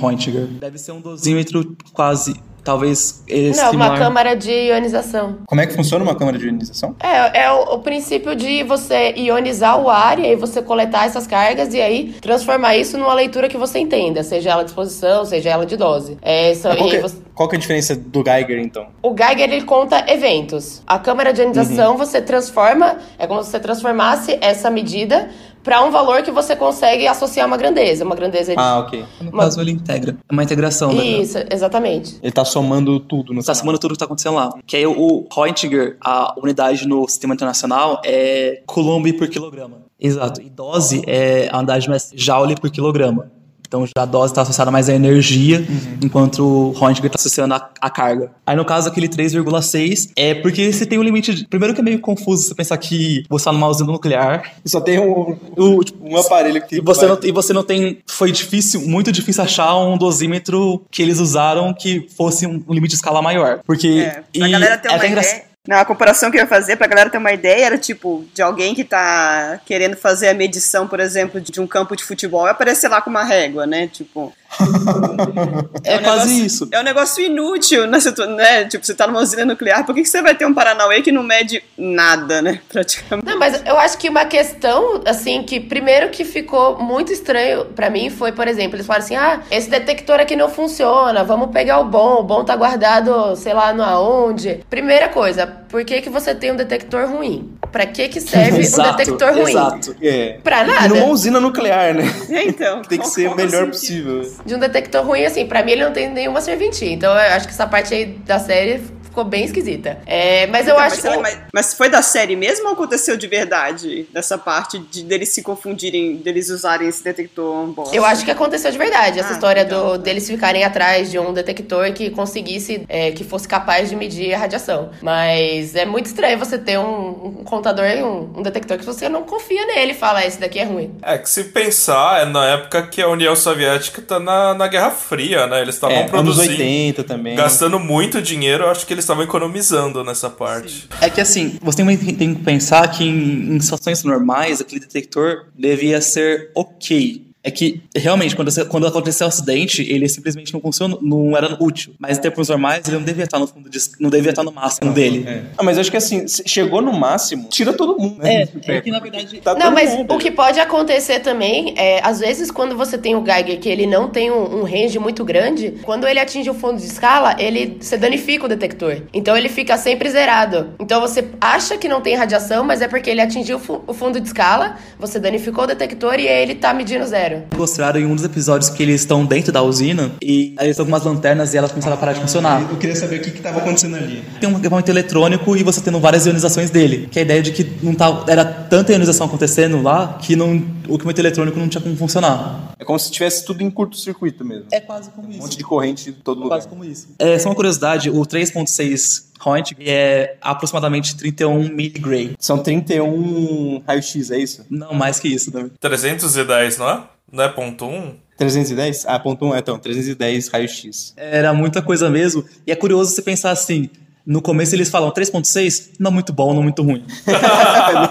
Deve ser um dosímetro quase, talvez, esse Não, uma câmara de ionização. Como é que funciona uma câmara de ionização? É, é o, o princípio de você ionizar o ar e aí você coletar essas cargas e aí transformar isso numa leitura que você entenda, seja ela de exposição, seja ela de dose. É, só- Qual que, aí é- você- qual que é a diferença do Geiger, então? o Geiger ele conta eventos. A câmara de ionização Uhum. você transforma, é como se você transformasse essa medida para um valor que você consegue associar uma grandeza, uma grandeza de... Ah, ok. No caso, ele integra. É uma integração. né? Isso, exatamente. Ele tá somando tudo no Tá final. somando tudo que tá acontecendo lá. Que aí o Roentgen, a unidade no sistema internacional é coulomb por quilograma. Exato. E dose é a unidade mais joule por quilograma. Então já a dose está associada mais à energia, enquanto o Roentgen está associando a, a carga. Aí no caso aquele 3,6 é porque você tem um limite. De, primeiro que é meio confuso você pensar que você tá numa usina nuclear Só tem um, um, tipo, um aparelho que e você, vai- não, e você não tem. Foi difícil, muito difícil achar um dosímetro que eles usaram que fosse um, limite de escala maior. Porque. É, pra galera ter é uma até ideia. Não, a comparação que eu ia fazer pra galera ter uma ideia era tipo de alguém que tá querendo fazer a medição, por exemplo, de um campo de futebol e aparecer lá com uma régua, né? Tipo, É, um quase negócio- isso. É um negócio inútil, né? Né? Tipo, você tá numa usina nuclear, por que, que você vai ter um Paranauê que não mede nada, né? Praticamente. Não, mas eu acho que uma questão, assim, que primeiro que ficou muito estranho pra mim foi, por exemplo, eles falaram assim: ah, esse detector aqui não funciona, vamos pegar o bom, o bom tá guardado, sei lá, no aonde. Primeira coisa, por que, que você tem um detector ruim? Pra que, que serve um Exato, detector ruim? Exato. É. Pra E nada. numa usina nuclear, né? É, então. Tem que ser o é melhor sentido? possível. De um detector ruim, assim, pra mim ele não tem nenhuma serventia. Então eu acho que essa parte aí da série ficou bem esquisita. É, mas eu Então, acho mas, mas, mas foi da série mesmo ou aconteceu de verdade? Dessa parte de deles se confundirem, deles usarem esse detector bosta? Eu acho que aconteceu de verdade, essa Ah, história legal. do, deles ficarem atrás de um detector que conseguisse, é, que fosse capaz de medir a radiação. Mas é muito estranho você ter um, um contador, um, um detector que você não confia nele e fala, esse daqui é ruim. É que se pensar, é na época que a União Soviética tá na, na Guerra Fria, né? Eles estavam É, anos produzindo, 80 também. gastando muito dinheiro, eu acho que eles estavam economizando nessa parte. É que assim, você tem, tem que pensar que em, em situações normais, aquele detector devia ser ok. É que, realmente, quando, quando aconteceu o acidente, ele simplesmente não funcionou, não era útil. Mas em tempos normais, ele não devia estar no fundo, de, não devia estar no máximo dele. É. Ah, mas acho que assim, chegou no máximo, tira todo mundo, né? É, é que na verdade. Tá Não, mas mundo. o que pode acontecer também é, às vezes, quando você tem o Geiger que ele não tem um, um range muito grande, quando ele atinge o fundo de escala, ele se danifica o detector. Então ele fica sempre zerado. Então você acha que não tem radiação, mas é porque ele atingiu o fu- o fundo de escala, você danificou o detector e ele tá medindo zero. Mostraram em um dos episódios que eles estão dentro da usina e aí eles estão com umas lanternas e elas começaram a parar de funcionar. Eu queria saber o que, que tava acontecendo ali. Tem um equipamento eletrônico e você tendo várias ionizações dele. Que é a ideia de que não tá, era tanta ionização acontecendo lá que não, o equipamento eletrônico não tinha como funcionar. É como se tivesse tudo em curto-circuito mesmo. É quase como Um isso. monte de corrente de todo lugar. Quase como isso. É, só uma curiosidade, o 3.6 Point é aproximadamente 31 miligray. São 31 raio-x, é isso? Não mais que isso, né? 310, não é? Não é ponto 1? 310? Ah, ponto 1, é, então, 310 raio-x. Era muita coisa mesmo. E é curioso você pensar assim. No começo eles falam 3.6, não muito bom, não muito ruim.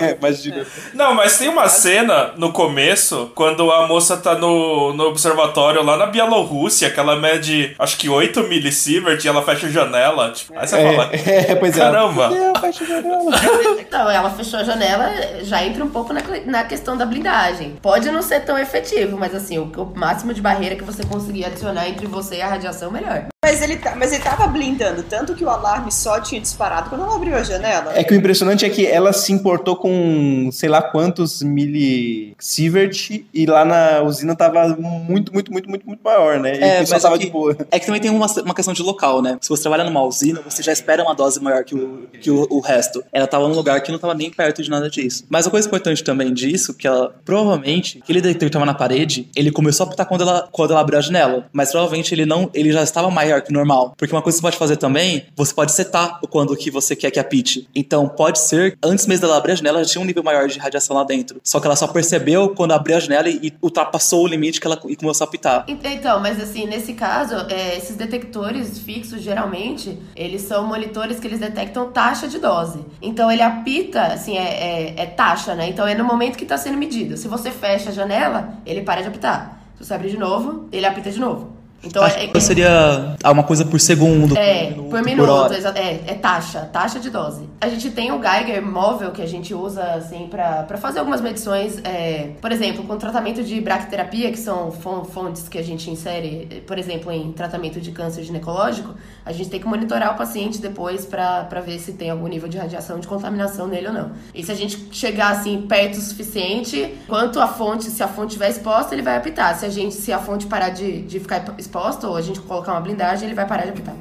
É, Imagina. Não, mas tem uma cena no começo, quando a moça tá no, no observatório lá na Bielorrússia, que ela mede acho que 8 milisievert e ela fecha a janela. Tipo, aí você fala. É, é, pois é. Caramba! É, fecha a janela. Então, ela fechou a janela, já entra um pouco na, na questão da blindagem. Pode não ser tão efetivo, mas assim, o, o máximo de barreira que você conseguir adicionar entre você e a radiação, melhor. Mas ele, tá- mas ele tava blindando, tanto que o alarme só tinha disparado quando ela abriu a janela. É que o impressionante é que ela se importou com sei lá quantos milisievert e lá na usina tava muito, muito, muito, muito, muito maior, né? E É, pessoal mas tava aqui- de boa. É que também tem uma, uma questão de local, né? Se você trabalha numa usina, você já espera uma dose maior que o, que o, o resto. Ela tava num lugar que não tava nem perto de nada disso. Mas a coisa importante também disso, que ela, provavelmente, aquele detector que tava na parede, ele começou a apitar quando ela, quando ela abriu a janela. Mas provavelmente ele não, ele já estava maior que o normal. Porque uma coisa que você pode fazer também, você pode setar o quando que você quer que apite. Então pode ser, antes mesmo dela abrir a janela, já tinha um nível maior de radiação lá dentro. Só que ela só percebeu quando abriu a janela e, e ultrapassou o limite que ela e começou a apitar. Ent- Então, mas assim, nesse caso, é, esses detectores fixos, geralmente, eles são monitores que eles detectam taxa de dose. Então, ele apita, assim, é, é- é taxa, né? Então, é no momento que está sendo medido. Se você fecha a janela, ele para de apitar. Se você abrir de novo, ele apita de novo. Então, Acho é, seria uma coisa por segundo, é, por minuto, por minuto, exa- é, é taxa, taxa de dose. A gente tem o Geiger móvel que a gente usa, assim, pra fazer algumas medições, é, por exemplo, com tratamento de braquiterapia, que são fon- fontes que a gente insere, por exemplo, em tratamento de câncer ginecológico, a gente tem que monitorar o paciente depois pra ver se tem algum nível de radiação, de contaminação nele ou não. E se a gente chegar, assim, perto o suficiente, quanto a fonte, se a fonte estiver exposta, ele vai apitar. Se a gente, se a fonte parar de, de ficar exposta, ou a gente colocar uma blindagem, ele vai parar de apitar.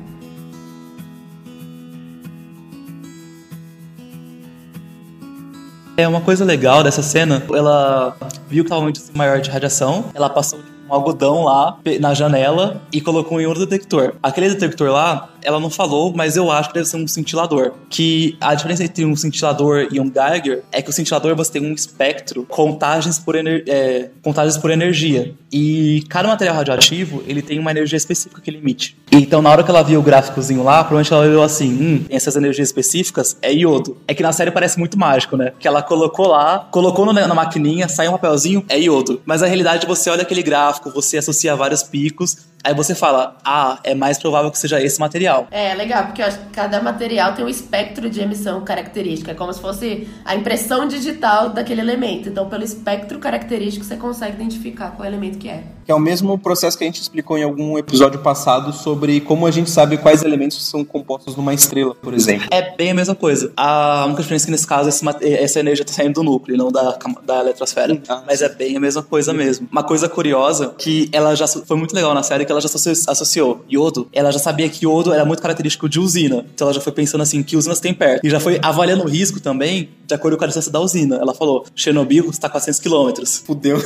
É uma coisa legal dessa cena, ela viu que tava muito maior de radiação, ela passou um algodão lá na janela e colocou em outro detector. Aquele detector lá, ela não falou, mas eu acho que deve ser um cintilador. Que a diferença entre um cintilador e um Geiger é que o cintilador você tem um espectro, contagens por, ener é, contagens por energia. E cada material radioativo, ele tem uma energia específica que ele emite. Então, na hora que ela viu o gráficozinho lá, provavelmente ela olhou assim, hum, essas energias específicas é iodo. É que na série parece muito mágico, né? Que ela colocou lá, colocou no, na maquininha, saiu um papelzinho, é iodo. Mas na realidade você olha aquele gráfico, você associa vários picos, aí você fala, ah, é mais provável que seja esse material. É, legal, porque eu acho que cada material tem um espectro de emissão característico. É como se fosse a impressão digital daquele elemento. Então, pelo espectro característico, você consegue identificar qual elemento que é. Que é o mesmo processo que a gente explicou em algum episódio passado sobre como a gente sabe quais elementos são compostos numa estrela, por exemplo. É bem a mesma coisa. A única diferença é que nesse caso essa energia está saindo do núcleo, e não da, da eletrosfera. Ah, Mas é bem a mesma coisa mesmo. Uma coisa curiosa que ela já foi muito legal na série que ela já associ- associou iodo. Ela já sabia que iodo era muito característico de usina. Então ela já foi pensando assim que usinas tem perto. E já foi avaliando o risco também de acordo com a distância da usina. Ela falou: Chernobyl está a 400 quilômetros. Fudeu.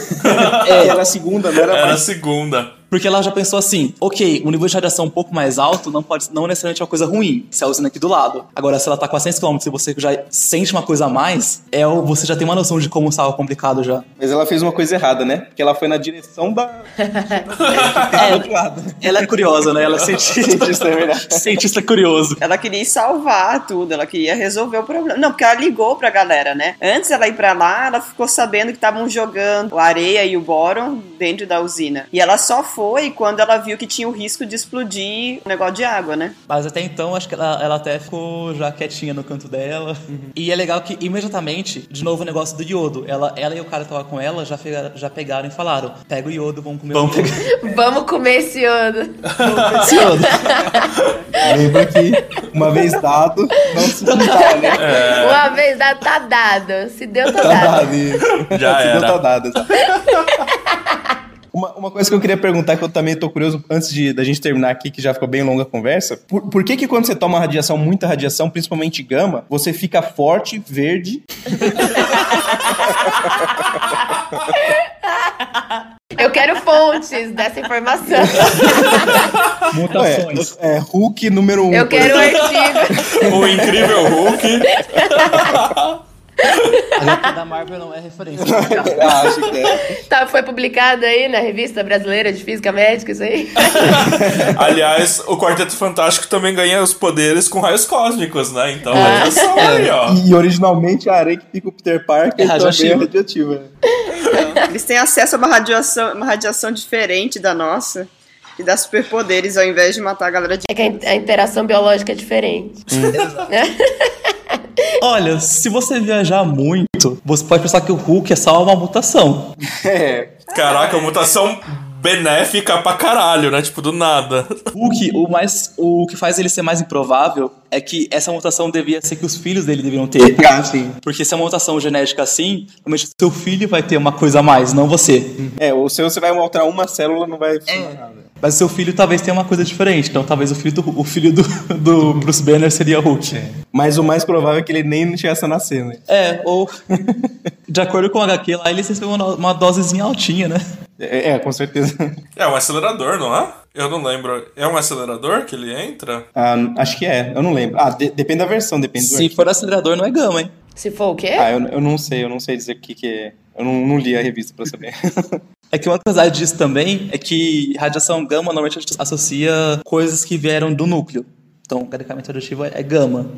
É, era a segunda, não era Era a mais. segunda. Porque ela já pensou assim, ok, o nível de radiação um pouco mais alto não pode não necessariamente é uma coisa ruim, se a usina aqui do lado. Agora, se ela tá a 400 km e você já sente uma coisa a mais, é o, você já tem uma noção de como estava complicado já. Mas ela fez uma coisa errada, né? Porque ela foi na direção da. É, do outro lado. ela é curiosa, né? Ela é cientista. Cientista, é verdade. cientista curioso. Ela queria salvar tudo, ela queria resolver o problema. Não, porque ela ligou pra galera, né? Antes dela ir pra lá, ela ficou sabendo que estavam jogando a areia e o bóron dentro da usina. E ela só foi quando ela viu que tinha o risco de explodir o negócio de água, né? Mas até então, acho que ela, ela até ficou já quietinha no canto dela. E é legal que, imediatamente, de novo o negócio do iodo. Ela, ela e o cara que tava com ela já, pegaram, já pegaram e falaram: pega o iodo, vamos comer Vamos o iodo. Vamos comer esse iodo. Esse iodo. Lembra que uma vez dado, não se dá, né? Uma vez dado, tá dado. Se deu, tá Tá dado. Já Se era. deu, tá dado. Uma, uma coisa que eu queria perguntar, que eu também tô curioso, antes de, da gente terminar aqui, que já ficou bem longa a conversa, por, por que que quando você toma radiação, muita radiação, principalmente gama, você fica forte, verde, Eu quero fontes dessa informação. Mutações. é, é Hulk número um. Eu quero exemplo. artigo. O incrível Hulk. A HQ da Marvel não é referência. Ah, acho que é. Tá, foi publicado aí na revista brasileira de física médica, isso aí? Aliás, o Quarteto Fantástico também ganha os poderes com raios cósmicos, né? Então, radiação aí, ó. E originalmente a areia que pica o Peter Parker É também é radioativa. radioativa. Eles têm acesso a uma radiação, uma radiação diferente da nossa. Que dá superpoderes ao invés de matar a galera de. É que a in- a interação biológica é diferente. Olha, se você viajar muito, você pode pensar que o Hulk é só uma mutação. É. Caraca, mutação benéfica pra caralho, né? Tipo, do nada. Hulk, o, mais, o que faz ele ser mais improvável é que essa mutação devia ser que os filhos dele deveriam ter. Ah, sim. Porque se é uma mutação genética assim, realmente seu filho vai ter uma coisa a mais, não você. É, o seu você vai alterar uma célula, não vai funcionar nada. Mas seu filho talvez tenha uma coisa diferente. Então talvez o filho do, o filho do, do Bruce Banner seria Hulk. Mas o mais provável é que ele nem chegasse a nascer, né? É, ou. de acordo com o HQ lá, ele recebeu uma, uma dosezinha altinha, né? É, é, com certeza. É um acelerador, não é? Eu não lembro. É um acelerador que ele entra? Ah, acho que é, eu não lembro. Ah, de- depende da versão, depende do Se for acelerador, não é gama, hein? Se for o quê? Ah, eu, eu não sei, eu não sei dizer o que, que é. Eu não, não li a revista pra saber. É que uma curiosidade disso também é que radiação gama normalmente a gente associa coisas que vieram do núcleo. Então, medicamento radioativo é gama.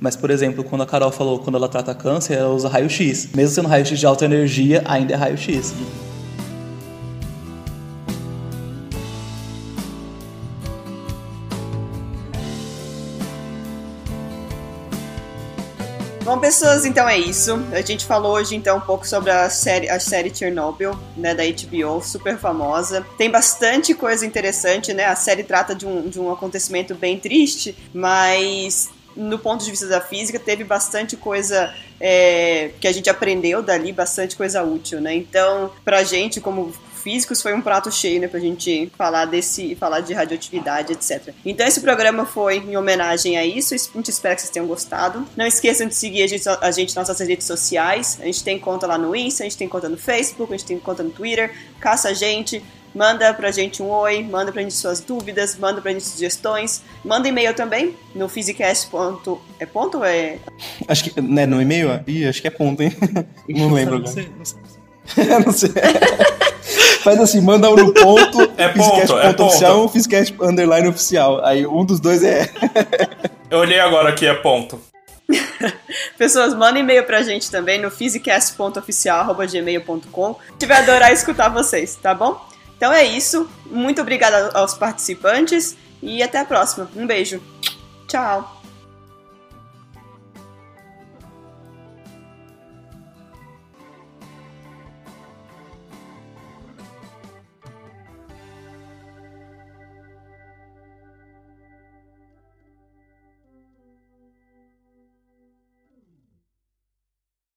Mas, por exemplo, quando a Carol falou quando ela trata câncer, ela usa raio-x. Mesmo sendo raio-x de alta energia, ainda é raio-x. Bom, pessoas, então é isso. A gente falou hoje então um pouco sobre a série, a série Chernobyl, né, da HBO, super famosa. Tem bastante coisa interessante, né? A série trata de um, de um acontecimento bem triste, mas no ponto de vista da física teve bastante coisa é, que a gente aprendeu dali, bastante coisa útil, né? Então, pra gente como físicos foi um prato cheio, né, pra gente falar desse, falar de radioatividade, etc. Então esse programa foi em homenagem a isso, a gente espera que vocês tenham gostado. Não esqueçam de seguir a gente, a gente nas nossas redes sociais, a gente tem conta lá no Insta, a gente tem conta no Facebook, a gente tem conta no Twitter, caça a gente, Manda pra gente um oi, manda pra gente suas dúvidas, manda pra gente sugestões. Manda e-mail também no physicast. É ponto ou é. Acho que. Né, no e-mail? Ih, acho que é ponto, hein? Não lembro Não agora. sei, não sei. não sei. Faz assim, manda um no ponto, É Physicast ponto, é ponto. oficial, Physicast underline oficial. Aí um dos dois é. Eu olhei agora aqui, é ponto. Pessoas, mandem e-mail pra gente também no physicast.oficial.gmail.com. A gente vai adorar escutar vocês, tá bom? Então é isso. Muito obrigada aos participantes e até a próxima. Um beijo. Tchau.